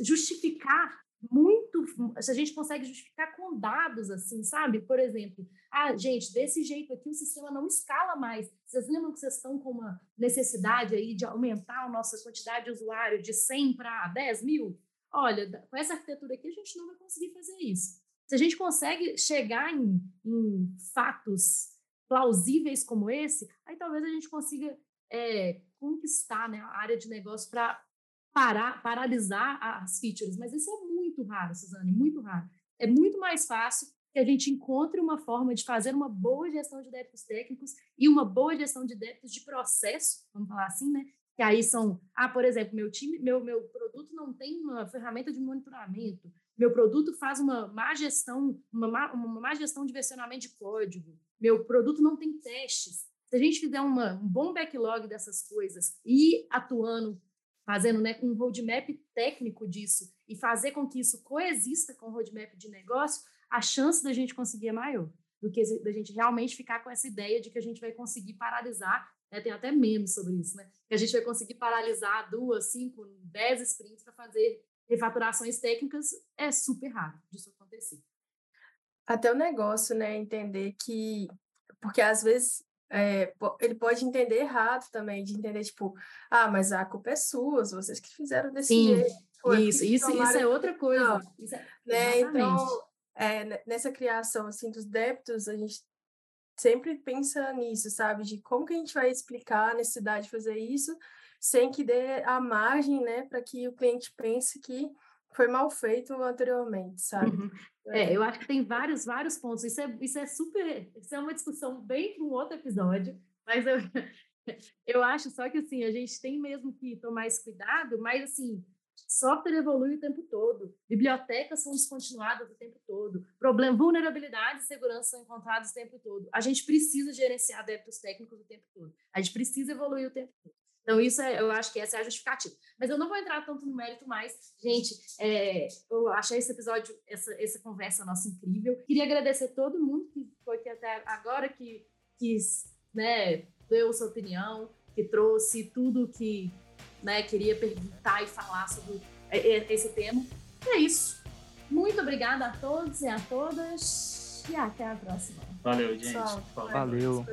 justificar muito, se a gente consegue justificar com dados, assim, sabe? Por exemplo, ah, gente, desse jeito aqui o sistema não escala mais. Vocês lembram que vocês estão com uma necessidade aí de aumentar a nossa quantidade de usuário de 100 para 10 mil? Olha, com essa arquitetura aqui a gente não vai conseguir fazer isso. Se a gente consegue chegar em, em fatos plausíveis como esse, aí talvez a gente consiga é, conquistar né, a área de negócio para parar, paralisar as features. Mas isso é muito raro, Suzane, muito raro. É muito mais fácil que a gente encontre uma forma de fazer uma boa gestão de débitos técnicos e uma boa gestão de débitos de processo, vamos falar assim, né? que aí são, ah, por exemplo, meu time, meu, meu produto não tem uma ferramenta de monitoramento, meu produto faz uma má gestão, uma má, uma má gestão de versionamento de código, meu produto não tem testes. Se a gente fizer uma, um bom backlog dessas coisas e atuando, fazendo né, um roadmap técnico disso e fazer com que isso coexista com o roadmap de negócio, a chance da gente conseguir é maior do que da gente realmente ficar com essa ideia de que a gente vai conseguir paralisar né? Tem até memes sobre isso, né? Que a gente vai conseguir paralisar duas, cinco, dez sprints para fazer refaturações técnicas. É super raro disso acontecer. Até o negócio, né? Entender que. Porque às vezes é, ele pode entender errado também, de entender, tipo, ah, mas a culpa é sua, vocês que fizeram desse Sim, jeito. isso, isso, tomaram... isso é outra coisa. Não, é... né? Então, é, nessa criação assim, dos débitos, a gente sempre pensa nisso, sabe? De como que a gente vai explicar a necessidade de fazer isso sem que dê a margem, né, para que o cliente pense que foi mal feito anteriormente, sabe? Uhum. É, eu acho que tem vários, vários pontos. Isso é, isso é super, isso é uma discussão bem para um outro episódio, mas eu, *laughs* eu acho só que assim, a gente tem mesmo que tomar esse cuidado, mas assim, Software evolui o tempo todo, bibliotecas são descontinuadas o tempo todo, problema, vulnerabilidade e segurança são encontrados o tempo todo. A gente precisa gerenciar débitos técnicos o tempo todo. A gente precisa evoluir o tempo todo. Então, isso é, eu acho que essa é a justificativa. Mas eu não vou entrar tanto no mérito mais. Gente, é, eu achei esse episódio, essa, essa conversa nossa incrível. Queria agradecer todo mundo que foi aqui até agora, que quis, né, deu sua opinião, que trouxe tudo que né, queria perguntar e falar sobre esse tema. E é isso. Muito obrigada a todos e a todas. E até a próxima. Valeu, gente. Valeu. Valeu.